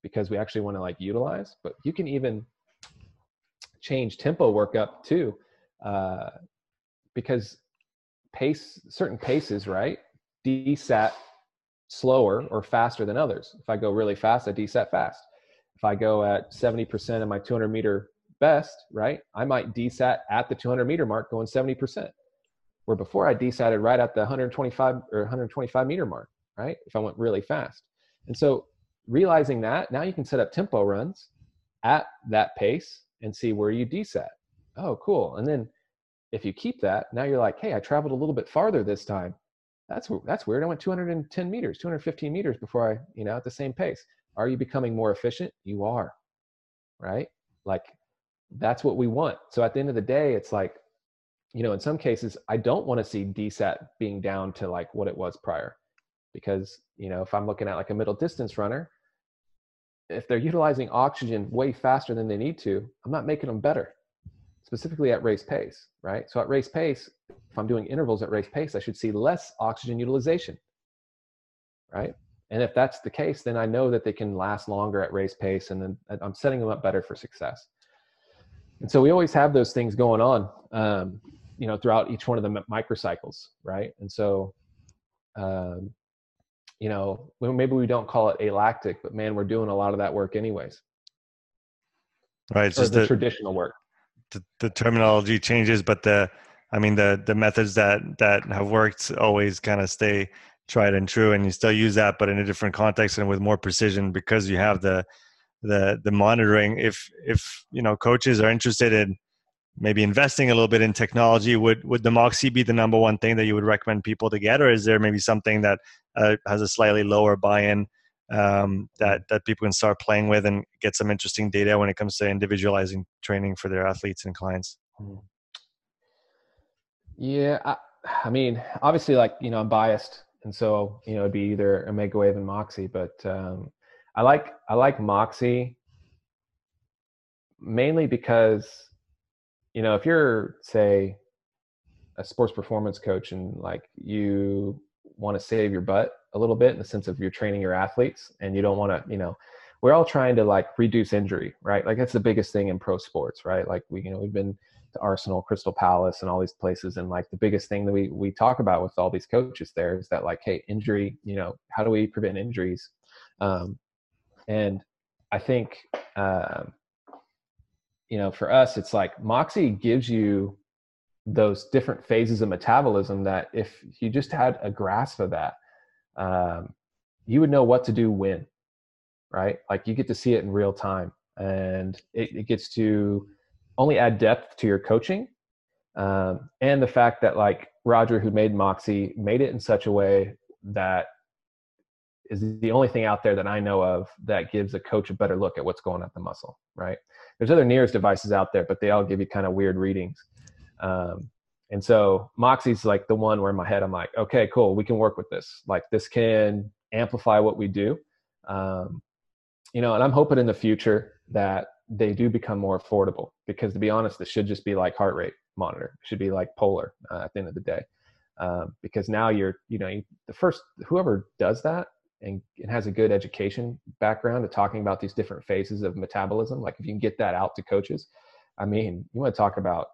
because we actually want to like utilize but you can even change tempo work up too uh, because pace certain paces right desat slower or faster than others. If I go really fast, I desat fast. If I go at 70% of my 200 meter best, right, I might desat at the 200 meter mark going 70%. Where before I desatted right at the 125 or 125 meter mark, right, if I went really fast. And so realizing that, now you can set up tempo runs at that pace and see where you desat. Oh, cool. And then if you keep that, now you're like, hey, I traveled a little bit farther this time that's that's weird. I went 210 meters, 215 meters before I, you know, at the same pace. Are you becoming more efficient? You are, right? Like that's what we want. So at the end of the day, it's like, you know, in some cases, I don't want to see DSAT being down to like what it was prior, because you know, if I'm looking at like a middle distance runner, if they're utilizing oxygen way faster than they need to, I'm not making them better specifically at race pace, right? So at race pace, if I'm doing intervals at race pace, I should see less oxygen utilization, right? And if that's the case, then I know that they can last longer at race pace and then I'm setting them up better for success. And so we always have those things going on, um, you know, throughout each one of the microcycles, right? And so, um, you know, maybe we don't call it alactic, but man, we're doing a lot of that work anyways. Right. It's or just the, the traditional work the, the terminology changes, but the I mean the the methods that that have worked always kind of stay tried and true, and you still use that, but in a different context and with more precision because you have the the the monitoring. If if you know coaches are interested in maybe investing a little bit in technology, would would the Moxy be the number one thing that you would recommend people to get, or is there maybe something that uh, has a slightly lower buy-in um, that that people can start playing with and get some interesting data when it comes to individualizing training for their athletes and clients. Hmm. Yeah, I, I mean, obviously, like you know, I'm biased, and so you know, it'd be either Omegawave and Moxy, but um, I like I like Moxy mainly because you know, if you're say a sports performance coach and like you want to save your butt a little bit in the sense of you're training your athletes and you don't want to, you know, we're all trying to like reduce injury, right? Like that's the biggest thing in pro sports, right? Like we, you know, we've been to Arsenal, Crystal Palace, and all these places, and like the biggest thing that we we talk about with all these coaches there is that like, hey, injury, you know, how do we prevent injuries? Um, and I think um, you know, for us, it's like Moxy gives you those different phases of metabolism that if you just had a grasp of that, um, you would know what to do when, right? Like you get to see it in real time and it, it gets to only add depth to your coaching. Um, and the fact that like Roger, who made Moxy, made it in such a way that is the only thing out there that I know of that gives a coach a better look at what's going on the muscle, right? There's other nearest devices out there, but they all give you kind of weird readings. Um, and so Moxy's like the one where in my head I'm like, okay, cool, we can work with this. Like this can amplify what we do. Um, you know, and I'm hoping in the future that they do become more affordable because to be honest, this should just be like heart rate monitor. It should be like polar uh, at the end of the day. Um, because now you're, you know, you, the first, whoever does that and, and has a good education background to talking about these different phases of metabolism, like if you can get that out to coaches, I mean, you want to talk about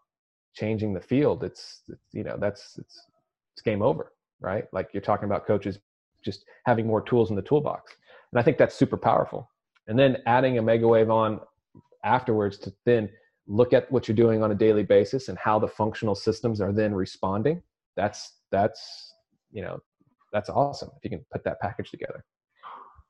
changing the field. It's, it's you know, that's, it's, it's game over, right? Like you're talking about coaches just having more tools in the toolbox. And I think that's super powerful. And then adding a megawave on afterwards to then look at what you're doing on a daily basis and how the functional systems are then responding. That's that's you know that's awesome if you can put that package together.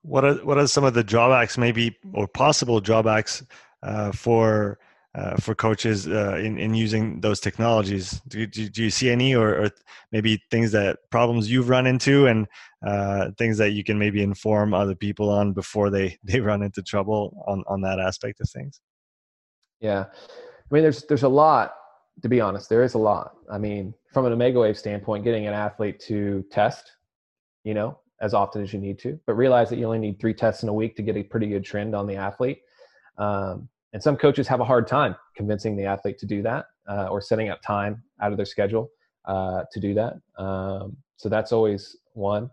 What are what are some of the drawbacks, maybe or possible drawbacks uh, for uh, for coaches uh, in in using those technologies? Do, do, do you see any, or, or, maybe things that problems you've run into, and uh, things that you can maybe inform other people on before they (laughs) they run into trouble on on that aspect of things? Yeah, I mean, there's there's a lot. To be honest, there is a lot. I mean, from an Omegawave standpoint, getting an athlete to test, you know, as often as you need to, but realize that you only need three tests in a week to get a pretty good trend on the athlete. Um, and some coaches have a hard time convincing the athlete to do that uh, or setting up time out of their schedule uh, to do that. Um, so that's always one.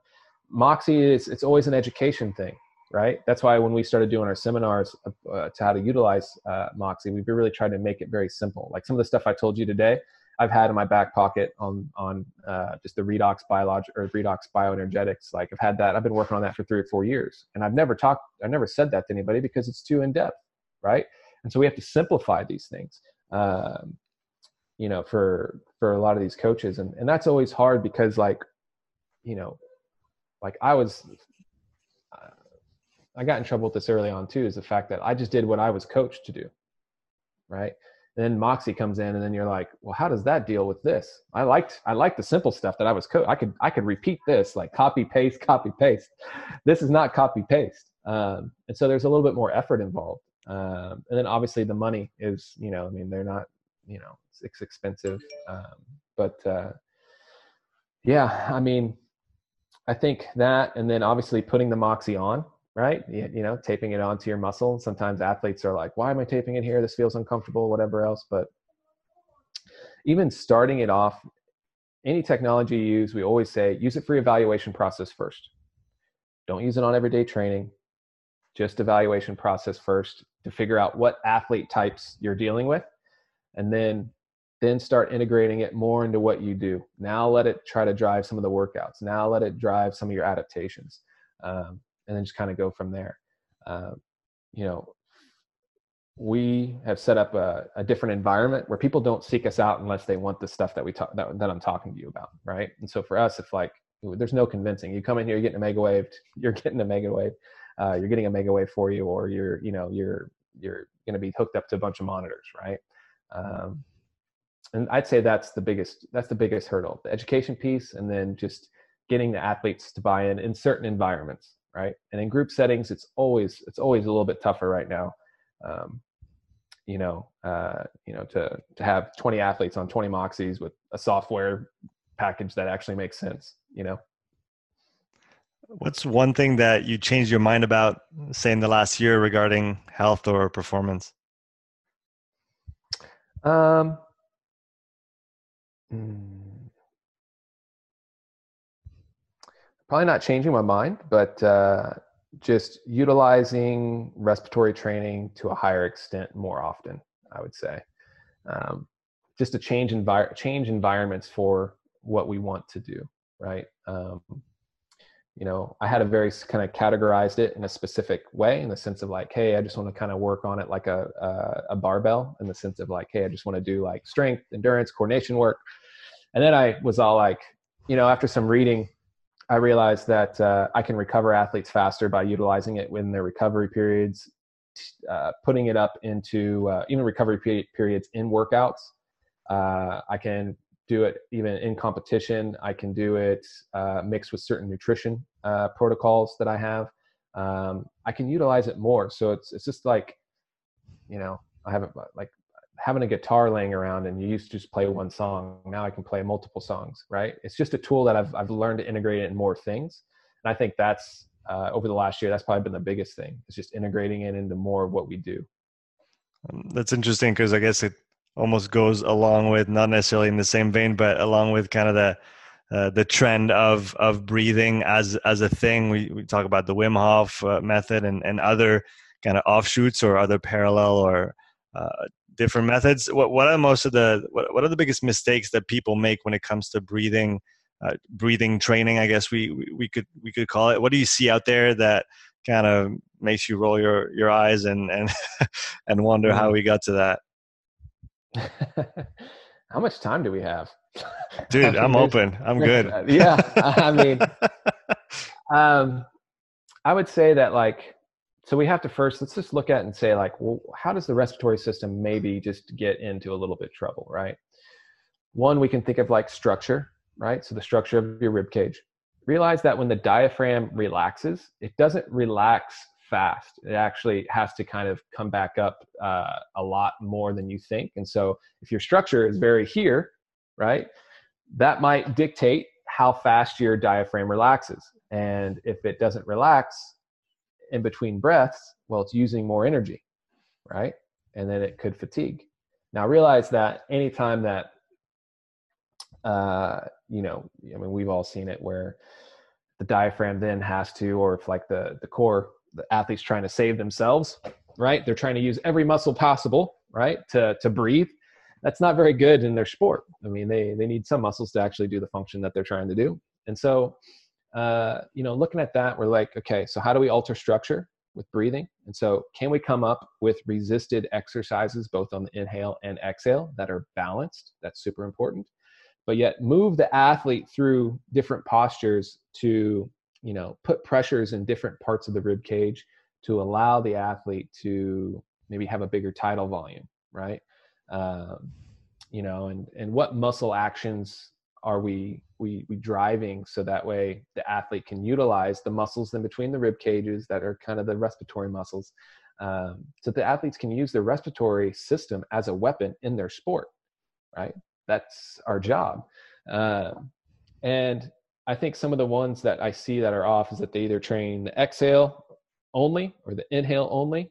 Moxy is it's always an education thing, right? That's why when we started doing our seminars uh, to how to utilize uh, Moxy, we've really tried to make it very simple. Like some of the stuff I told you today, I've had in my back pocket on on uh, just the redox biologic or redox bioenergetics. Like I've had that. I've been working on that for three or four years, and I've never talked. I've never said that to anybody because it's too in depth, right? And so we have to simplify these things um, you know for for a lot of these coaches. And and that's always hard because like you know like i was i got in trouble with this early on too is the fact that i just did what i was coached to do right? Then Moxy comes in and then you're like well how does that deal with this? I liked i liked the simple stuff that i was coached i could i could repeat this like copy paste copy paste. This is not copy paste. Um, and so there's a little bit more effort involved um, and then obviously the money is, you know, I mean, they're not, you know, it's, it's expensive. Um, but uh, yeah, I mean, I think that, and then obviously putting the Moxy on, right? You, you know, taping it onto your muscle. Sometimes athletes are like, why am I taping it here? This feels uncomfortable, whatever else. But even starting it off, any technology you use, we always say use it for evaluation process first. Don't use it on everyday training just evaluation process first to figure out what athlete types you're dealing with and then then start integrating it more into what you do. Now let it try to drive some of the workouts. Now let it drive some of your adaptations um, and then just kind of go from there. Uh, you know we have set up a, a, different environment where people don't seek us out unless they want the stuff that we talk that, that i'm talking to you about right? And so for us it's like there's no convincing. You come in here you're getting a mega wave (laughs) you're getting a mega wave uh, you're getting a mega wave for you or you're you know you're you're going to be hooked up to a bunch of monitors right? Um, and i'd say that's the biggest that's the biggest hurdle the education piece and then just getting the athletes to buy in in certain environments right? And in group settings it's always it's always a little bit tougher right now um, you know uh, you know to to have 20 athletes on 20 moxies with a software package that actually makes sense you know What's one thing that you changed your mind about, say, in the last year regarding health or performance? Um, hmm. probably not changing my mind, but uh, just utilizing respiratory training to a higher extent more often. I would say, um, just to change envir- change environments for what we want to do. Right. Um, you know, I had a very kind of categorized it in a specific way in the sense of like, hey, I just want to kind of work on it like a, a, a barbell in the sense of like, hey, I just want to do like strength, endurance, coordination work. And then I was all like, you know, after some reading, I realized that uh, I can recover athletes faster by utilizing it in their recovery periods, uh, putting it up into uh, even recovery periods in workouts. Uh, I can do it even in competition. I can do it uh, mixed with certain nutrition uh, protocols that I have. Um, I can utilize it more. So it's it's just like, you know, I haven't like having a guitar laying around and you used to just play one song. Now I can play multiple songs. Right? It's just a tool that I've I've learned to integrate it in more things. And I think that's uh, over the last year that's probably been the biggest thing. It's just integrating it into more of what we do. Um, that's interesting because I guess it almost goes along with not necessarily in the same vein, but along with kind of the uh, the trend of of breathing as as a thing. We we talk about the Wim Hof uh, method and and other kind of offshoots or other parallel or uh, different methods. What what are most of the what, what are the biggest mistakes that people make when it comes to breathing? Uh, breathing training, I guess we, we we could we could call it. What do you see out there that kind of makes you roll your your eyes and and (laughs) and wonder how mm-hmm. we got to that? (laughs) How much time do we have? (laughs) Dude, I'm open. I'm good. (laughs) yeah. I mean, um, I would say that like, so we have to first, let's just look at and say like, well, how does the respiratory system maybe just get into a little bit trouble, right? One, we can think of like structure, right? So the structure of your rib cage. Realize that when the diaphragm relaxes, it doesn't relax fast. It actually has to kind of come back up uh, a lot more than you think. And so, if your structure is very here, right, that might dictate how fast your diaphragm relaxes. And if it doesn't relax in between breaths, well, it's using more energy, right? And then it could fatigue. Now, realize that anytime that, uh, you know, I mean, we've all seen it where the diaphragm then has to, or if like the the core the athletes trying to save themselves, right? They're trying to use every muscle possible, right, to to breathe. That's not very good in their sport. I mean, they they need some muscles to actually do the function that they're trying to do. And so, uh, you know, looking at that, we're like, okay, so how do we alter structure with breathing? And so, can we come up with resisted exercises both on the inhale and exhale that are balanced? That's super important. But yet, move the athlete through different postures to you know put pressures in different parts of the rib cage to allow the athlete to maybe have a bigger tidal volume right? Um, you know and and what muscle actions are we we we driving so that way the athlete can utilize the muscles in between the rib cages that are kind of the respiratory muscles um, so the athletes can use their respiratory system as a weapon in their sport right? That's our job. Uh, and I think some of the ones that I see that are off is that they either train the exhale only or the inhale only.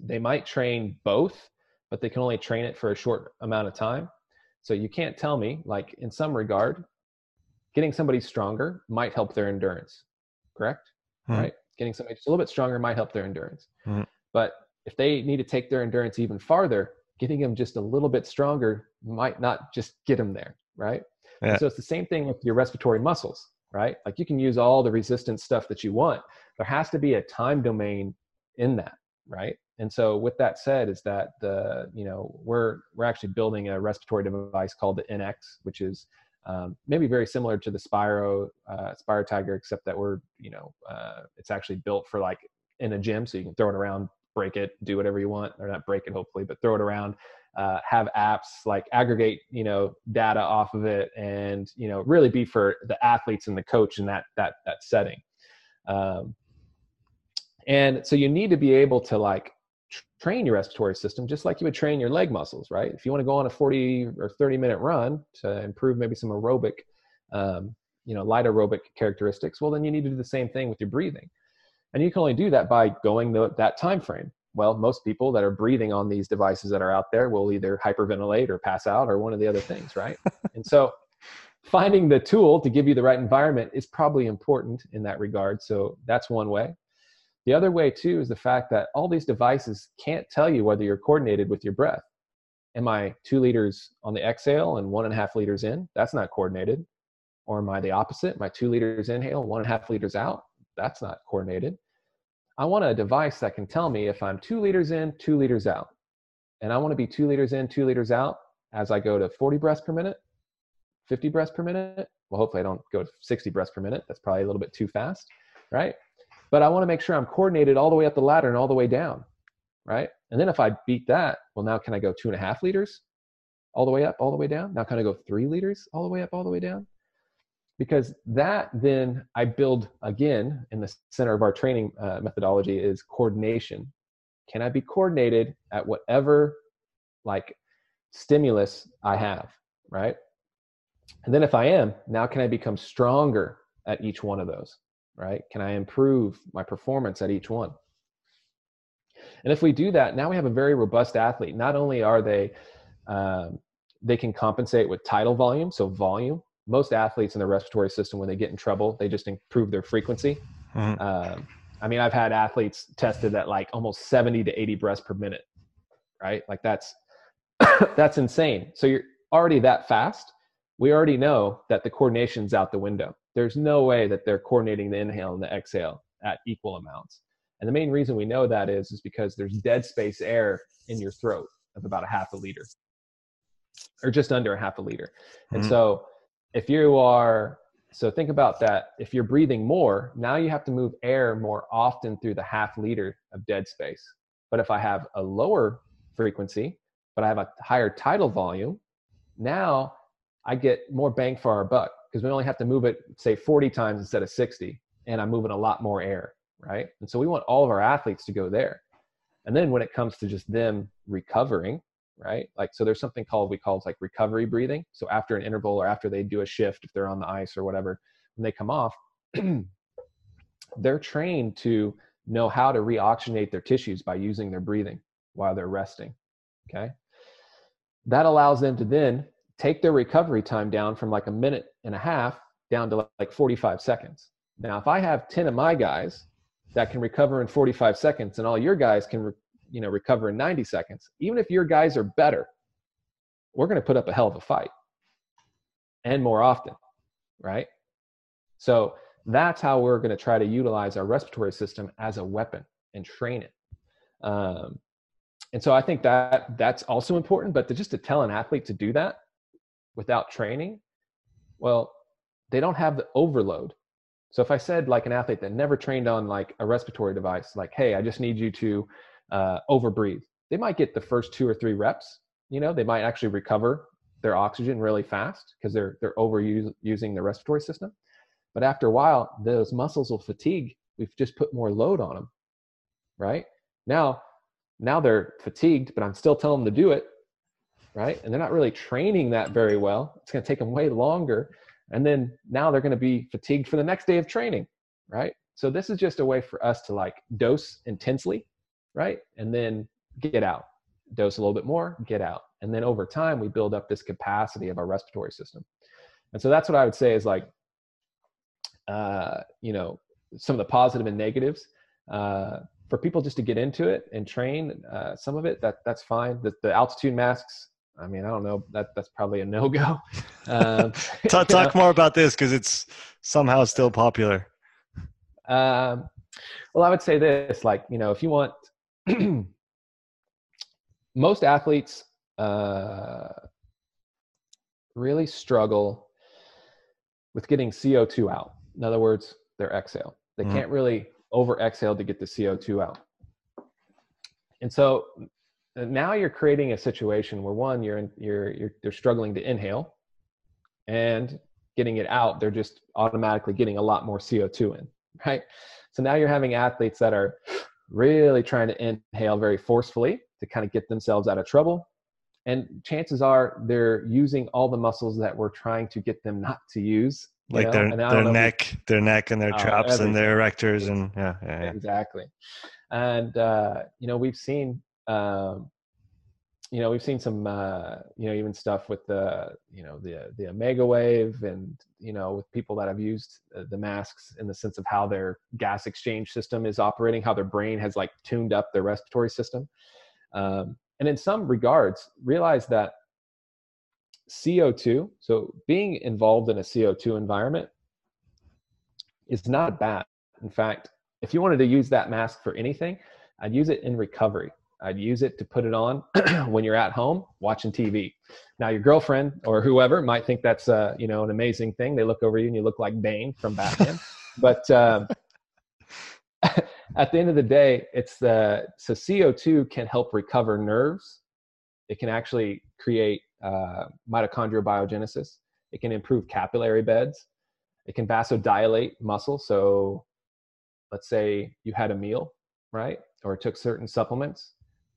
They might train both, but they can only train it for a short amount of time. So you can't tell me, like in some regard, getting somebody stronger might help their endurance, correct? Mm-hmm. Right? Getting somebody just a little bit stronger might help their endurance. Mm-hmm. But if they need to take their endurance even farther, getting them just a little bit stronger might not just get them there, right? Yeah. So it's the same thing with your respiratory muscles, right? Like you can use all the resistance stuff that you want. There has to be a time domain in that, right? And so with that said, is that the you know we're we're actually building a respiratory device called the NX, which is um, maybe very similar to the Spiro uh, SpiroTiger, except that we're you know uh, it's actually built for like in a gym, so you can throw it around, break it, do whatever you want, or not break it hopefully, but throw it around. Uh, have apps like aggregate you know data off of it and you know really be for the athletes and the coach in that that that setting. Um, and so you need to be able to like train your respiratory system just like you would train your leg muscles right? If you want to go on a 40 or 30 minute run to improve maybe some aerobic um, you know light aerobic characteristics well then you need to do the same thing with your breathing and you can only do that by going the, that time frame well, most people that are breathing on these devices that are out there will either hyperventilate or pass out or one of the other things, right? (laughs) and so finding the tool to give you the right environment is probably important in that regard. So that's one way. The other way, too, is the fact that all these devices can't tell you whether you're coordinated with your breath. Am I two liters on the exhale and one and a half liters in? That's not coordinated. Or am I the opposite? My two liters inhale, one and a half liters out? That's not coordinated. I want a device that can tell me if I'm two liters in, two liters out. And I want to be two liters in, two liters out as I go to 40 breaths per minute, 50 breaths per minute. Well, hopefully I don't go to 60 breaths per minute. That's probably a little bit too fast, right? But I want to make sure I'm coordinated all the way up the ladder and all the way down, right? And then if I beat that, well, now can I go two and a half liters all the way up, all the way down? Now can I go three liters all the way up, all the way down? Because that then I build again in the center of our training uh, methodology is coordination. Can I be coordinated at whatever like stimulus I have, right? And then if I am, now can I become stronger at each one of those, right? Can I improve my performance at each one? And if we do that, now we have a very robust athlete. Not only are they, um, they can compensate with tidal volume, so volume, most athletes in the respiratory system when they get in trouble they just improve their frequency. Mm-hmm. um, i mean i've had athletes tested at like almost 70 to 80 breaths per minute right? Like that's (coughs) that's insane. So you're already that fast. We already know that the coordination's out the window. There's no way that they're coordinating the inhale and the exhale at equal amounts. And the main reason we know that is is because there's dead space air in your throat of about a half a liter or just under a half a liter. And mm-hmm. so if you are so think about that. If you're breathing more now you have to move air more often through the half liter of dead space. But if i have a lower frequency but i have a higher tidal volume now i get more bang for our buck because we only have to move it say 40 times instead of 60 and i'm moving a lot more air right? And so we want all of our athletes to go there. And then when it comes to just them recovering right? Like, so there's something called, we call it like recovery breathing. So after an interval or after they do a shift, if they're on the ice or whatever, when they come off, (clears throat) they're trained to know how to reoxygenate their tissues by using their breathing while they're resting. Okay. That allows them to then take their recovery time down from like a minute and a half down to like 45 seconds. Now, if I have 10 of my guys that can recover in 45 seconds and all your guys can re- you know recover in 90 seconds even if your guys are better we're going to put up a hell of a fight. And more often right? So that's how we're going to try to utilize our respiratory system as a weapon and train it. Um, and so i think that that's also important but to just to tell an athlete to do that without training well they don't have the overload. So if i said like an athlete that never trained on like a respiratory device like hey i just need you to uh, overbreathe. They might get the first two or three reps. You know, they might actually recover their oxygen really fast because they're they're overusing the respiratory system. But after a while, those muscles will fatigue. We've just put more load on them, right? Now, now they're fatigued, but I'm still telling them to do it, right? And they're not really training that very well. It's going to take them way longer, and then now they're going to be fatigued for the next day of training, right? So this is just a way for us to like dose intensely right? And then get out, dose a little bit more, get out. And then over time, we build up this capacity of our respiratory system. And so that's what I would say is like, uh, you know, some of the positive and negatives. Uh, for people just to get into it and train uh, some of it, that that's fine. The, the altitude masks, I mean, I don't know. That that's probably a no go. (laughs) Um, (laughs) talk, talk more about this because it's somehow still popular. Um, well, I would say this: like, you know, if you want (clears throat) most athletes uh, really struggle with getting CO2 out. In other words, their exhale. They mm-hmm. can't really over exhale to get the CO2 out. And so now you're creating a situation where one, you're in, you're you're they're struggling to inhale, and getting it out, they're just automatically getting a lot more CO2 in, (laughs) right? So now you're having athletes that are really trying to inhale very forcefully to kind of get themselves out of trouble. And chances are they're using all the muscles that we're trying to get them not to use. Like know? their, their neck, their neck and their oh, traps and their erectors and yeah, yeah, yeah. Exactly. And, uh, you know, we've seen, um, you know we've seen some uh, you know even stuff with the you know the the Omegawave and you know with people that have used uh, the masks in the sense of how their gas exchange system is operating how their brain has like tuned up their respiratory system um, and in some regards realize that CO2. So being involved in a CO2 environment is not bad. In fact, if you wanted to use that mask for anything, I'd use it in recovery. I'd use it to put it on (clears throat) when you're at home watching TV. Now, your girlfriend or whoever might think that's uh, you know an amazing thing. They look over you and you look like Bane from Batman. (laughs) but um, (laughs) at the end of the day, it's the so CO2 can help recover nerves. It can actually create uh, mitochondrial biogenesis. It can improve capillary beds. It can vasodilate muscle. So, let's say you had a meal, right, or took certain supplements,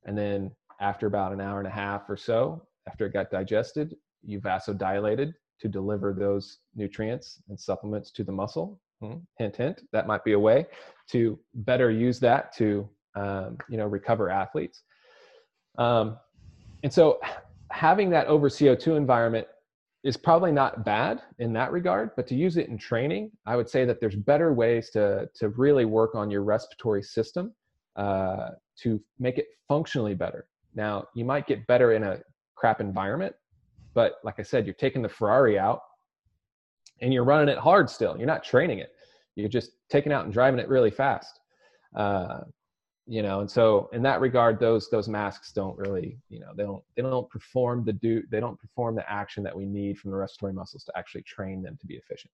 and then after about an hour and a half or so, after it got digested, you vasodilated to deliver those nutrients and supplements to the muscle. Hmm, hint, hint. That might be a way to better use that to, um, you know, recover athletes. Um, and so, having that over CO2 environment is probably not bad in that regard, but to use it in training, I would say that there's better ways to to really work on your respiratory system uh, to make it functionally better. Now, you might get better in a crap environment, but like I said, you're taking the Ferrari out and you're running it hard still. You're not training it. You're just taking out and driving it really fast. Uh, you know, and so in that regard, those those masks don't really, you know, they don't they don't perform the do they don't perform the action that we need from the respiratory muscles to actually train them to be efficient.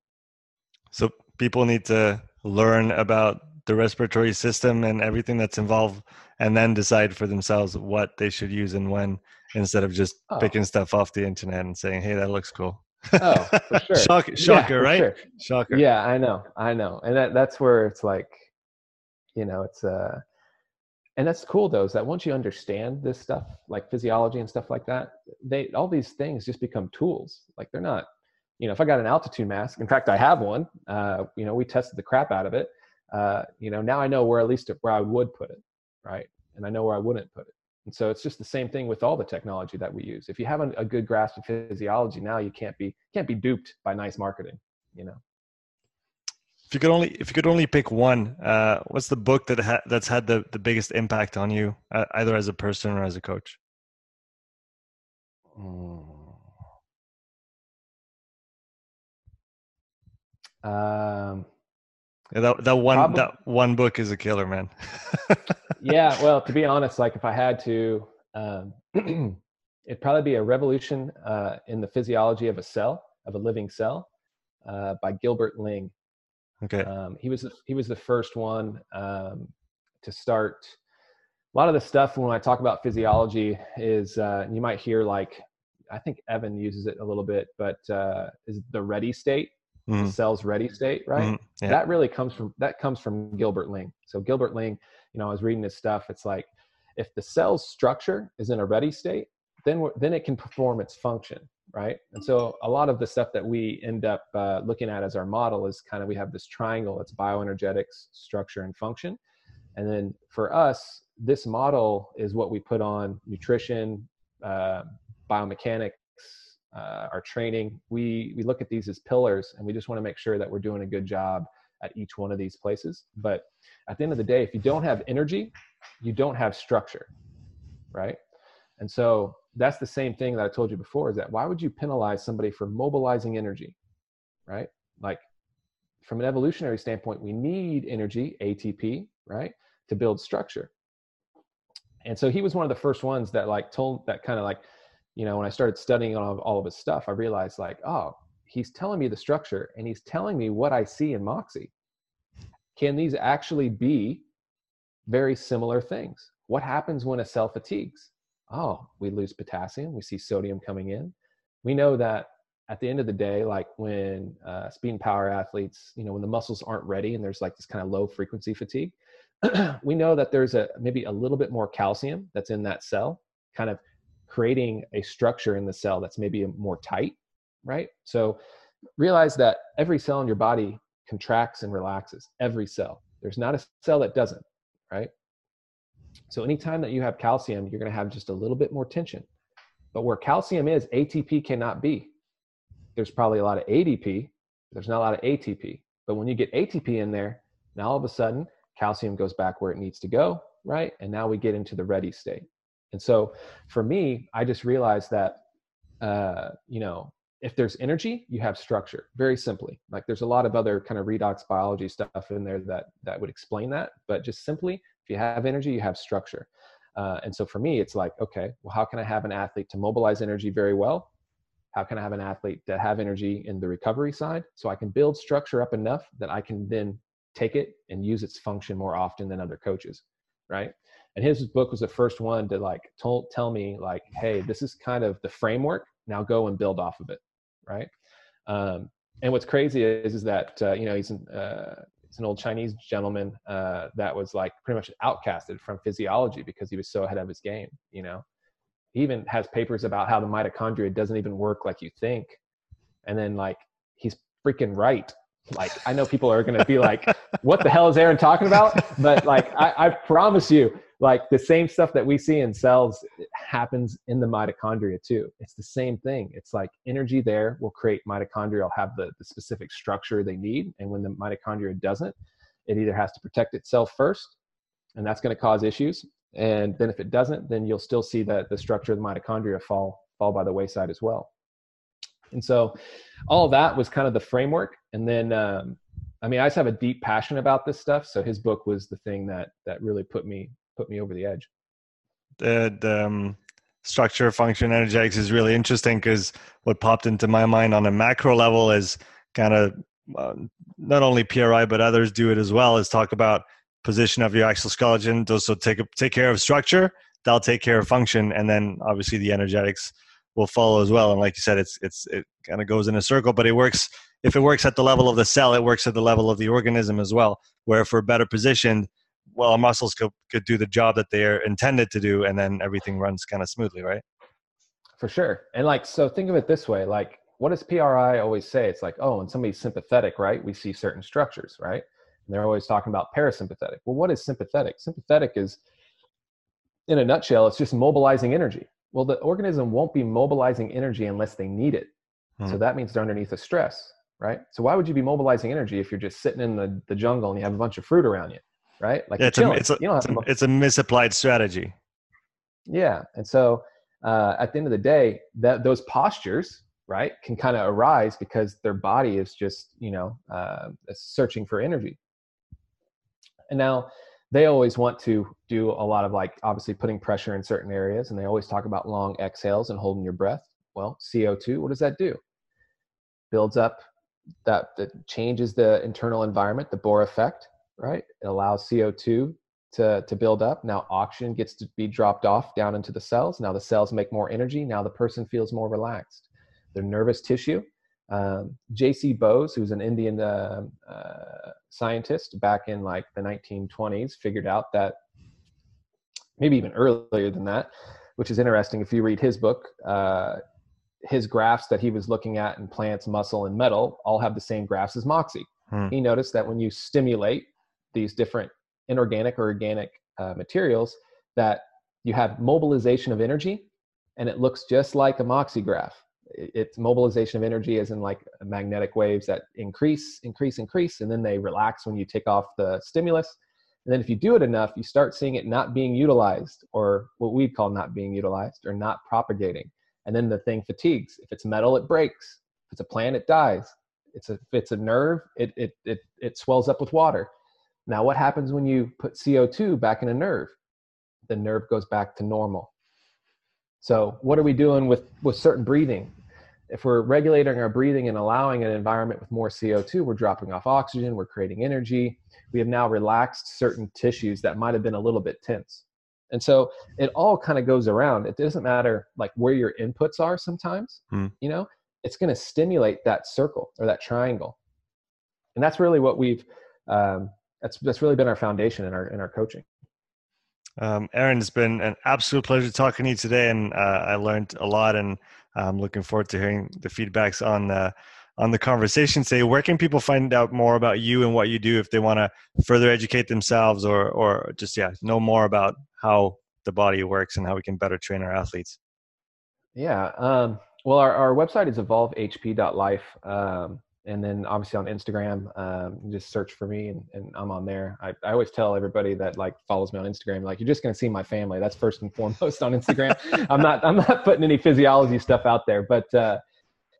So people need to learn about the respiratory system and everything that's involved and then decide for themselves what they should use and when instead of just oh. picking stuff off the internet and saying hey that looks cool. Oh for (laughs) sure. Shock, shocker yeah, right? sure. shocker. Yeah i know i know and that, that's where it's like you know it's uh and that's cool though is that once you understand this stuff like physiology and stuff like that they all these things just become tools. Like they're not you know if i got an altitude mask in fact i have one uh you know we tested the crap out of it uh, you know, now I know where at least where I would put it, right? And I know where I wouldn't put it. And so it's just the same thing with all the technology that we use. If you have a, a good grasp of physiology, now you can't be can't be duped by nice marketing. You know. If you could only if you could only pick one, uh, what's the book that ha- that's had the, the biggest impact on you, uh, either as a person or as a coach? Mm. Um, yeah, that that one Probably, that one book is a killer, man. (laughs) yeah, well, to be honest, like if I had to, um, (clears throat) it'd probably be a revolution uh, in the physiology of a cell, of a living cell, uh, by Gilbert Ling. Okay. Um, he was the, he was the first one um, to start. A lot of the stuff when I talk about physiology is uh, you might hear like I think Evan uses it a little bit, but uh, is the ready state mm. the cell's ready state, right? Mm. Yeah. That really comes from that comes from Gilbert Ling. So Gilbert Ling, you know, I was reading his stuff. It's like if the cell's structure is in a ready state, then then it can perform its function, right? And so a lot of the stuff that we end up uh, looking at as our model is kind of we have this triangle. It's bioenergetics, structure, and function. And then for us, this model is what we put on nutrition, uh, biomechanics, uh, our training, we we look at these as pillars, and we just want to make sure that we're doing a good job at each one of these places. But at the end of the day, if you don't have energy, you don't have structure, right? And so that's the same thing that I told you before is that why would you penalize somebody for mobilizing energy, right? Like from an evolutionary standpoint, we need energy, ATP, right, to build structure. And so he was one of the first ones that like told that kind of like you know when i started studying all of, all of his stuff i realized like oh he's telling me the structure and he's telling me what i see in Moxy. Can these actually be very similar things? What happens when a cell fatigues? Oh we lose potassium we see sodium coming in. We know that at the end of the day like when uh, speed and power athletes you know when the muscles aren't ready and there's like this kind of low frequency fatigue (clears throat) we know that there's a maybe a little bit more calcium that's in that cell kind of creating a structure in the cell that's maybe more tight, right? So realize that every cell in your body contracts and relaxes, every cell. There's not a cell that doesn't, right? So anytime that you have calcium, you're going to have just a little bit more tension. But where calcium is, ATP cannot be. There's probably a lot of ADP, there's not a lot of ATP. But when you get ATP in there, now all of a sudden calcium goes back where it needs to go, right? And now we get into the ready state. And so for me, I just realized that uh, you know, if there's energy, you have structure. Very simply, like there's a lot of other kind of redox biology stuff in there that that would explain that. But just simply, if you have energy, you have structure. Uh, and so for me, it's like, okay, well, how can I have an athlete to mobilize energy very well? How can I have an athlete to have energy in the recovery side so I can build structure up enough that I can then take it and use its function more often than other coaches, right? And his book was the first one to like told, tell me like, hey, this is kind of the framework. Now go and build off of it, right? Um, and what's crazy is is that uh, you know he's an, uh, he's an old Chinese gentleman uh, that was like pretty much outcasted from physiology because he was so ahead of his game. You know, he even has papers about how the mitochondria doesn't even work like you think, and then like he's freaking right. Like I know people are going to be like, "What the hell is Aaron talking about?" But like I, I promise you, like the same stuff that we see in cells happens in the mitochondria too. It's the same thing. It's like energy there will create mitochondria will have the, the specific structure they need. And when the mitochondria doesn't it either has to protect itself first and that's going to cause issues. And then if it doesn't then you'll still see that the structure of the mitochondria fall fall by the wayside as well. And so all that was kind of the framework. And then um, i mean i just have a deep passion about this stuff. So his book was the thing that that really put me put me over the edge. The, the um, structure function energetics is really interesting because what popped into my mind on a macro level is kind of uh, not only PRI but others do it as well. Is talk about position of your exoskeleton. Also take take care of structure. That'll take care of function, and then obviously the energetics will follow as well. And like you said, it's it's it kind of goes in a circle, but it works. If it works at the level of the cell, it works at the level of the organism as well. Where if we're better positioned, well, our muscles could, could do the job that they're intended to do and then everything runs kind of smoothly right? For sure. And like so think of it this way like what does PRI always say? It's like oh when somebody's sympathetic right we see certain structures right? And they're always talking about parasympathetic. Well what is sympathetic? Sympathetic is in a nutshell it's just mobilizing energy. Well the organism won't be mobilizing energy unless they need it. Hmm. so that means they're underneath a stress right? So why would you be mobilizing energy if you're just sitting in the, the jungle and you have a bunch of fruit around you right? Like yeah, it's, a, it's, a, it's, a, it's a misapplied strategy. Yeah, and so uh, at the end of the day, that those postures, right, can kind of arise because their body is just you know uh, searching for energy. And now they always want to do a lot of like obviously putting pressure in certain areas, and they always talk about long exhales and holding your breath. Well, CO2, what does that do? Builds up that that changes the internal environment, the Bohr effect, right? It allows CO2 to, to build up. Now oxygen gets to be dropped off down into the cells. Now the cells make more energy. Now the person feels more relaxed. Their nervous tissue. Um, J.C. Bose, who's an Indian uh, uh, scientist back in like the 1920s, figured out that maybe even earlier than that, which is interesting. If you read his book, uh, his graphs that he was looking at in plants, muscle, and metal all have the same graphs as Moxy. Hmm. He noticed that when you stimulate these different inorganic or organic uh, materials that you have mobilization of energy and it looks just like a Moxy graph. It's mobilization of energy as in like magnetic waves that increase increase increase and then they relax when you take off the stimulus. And then if you do it enough you start seeing it not being utilized or what we call not being utilized or not propagating. And then the thing fatigues. If it's metal it breaks. If it's a plant it dies. It's a, if it's a nerve it, it, it, it swells up with water now, what happens when you put CO2 back in a nerve? The nerve goes back to normal. So, what are we doing with, with certain breathing? If we're regulating our breathing and allowing an environment with more CO2, we're dropping off oxygen, we're creating energy. We have now relaxed certain tissues that might have been a little bit tense. And so it all kind of goes around. It doesn't matter like where your inputs are sometimes, hmm. you know, it's going to stimulate that circle or that triangle. And that's really what we've um, that's that's really been our foundation in our in our coaching. Um, Aaron, it's been an absolute pleasure talking to you today, and uh, I learned a lot, and I'm looking forward to hearing the feedbacks on uh, on the conversation. Say, where can people find out more about you and what you do if they want to further educate themselves, or or just yeah, know more about how the body works and how we can better train our athletes? Yeah, um, well, our our website is evolvehp.life. Um, and then obviously on Instagram, um, just search for me and, and I'm on there. I, I, always tell everybody that like follows me on Instagram, like you're just going to see my family. That's first and foremost on Instagram. (laughs) I'm not, I'm not putting any physiology stuff out there, but, uh,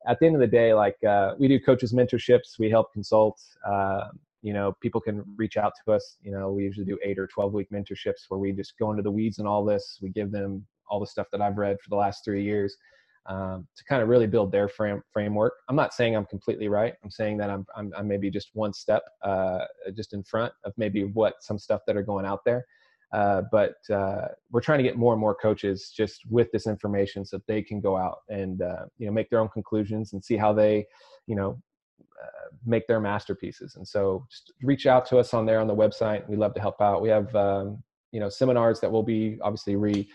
at the end of the day, like, uh, we do coaches mentorships. We help consult, uh, you know, people can reach out to us. You know, we usually do eight or 12 week mentorships where we just go into the weeds and all this. We give them all the stuff that I've read for the last three years um, to kind of really build their frame, framework. I'm not saying I'm completely right. I'm saying that I'm, I'm, I'm maybe just one step uh, just in front of maybe what some stuff that are going out there. Uh, but uh, we're trying to get more and more coaches just with this information so that they can go out and uh, you know make their own conclusions and see how they you know uh, make their masterpieces. And so just reach out to us on there on the website. We love to help out. We have um, you know seminars that will be obviously re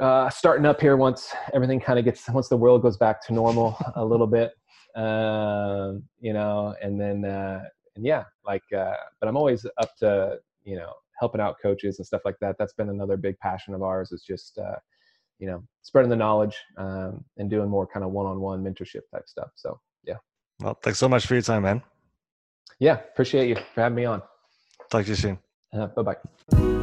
uh, starting up here once everything kind of gets once the world goes back to normal a little bit um, you know and then uh, and yeah like uh, but i'm always up to you know helping out coaches and stuff like that. That's been another big passion of ours is just uh, you know spreading the knowledge um, and doing more kind of one-on-one mentorship type stuff. So yeah. Well thanks so much for your time man. Yeah appreciate you for having me on. Talk to you soon. Uh, bye-bye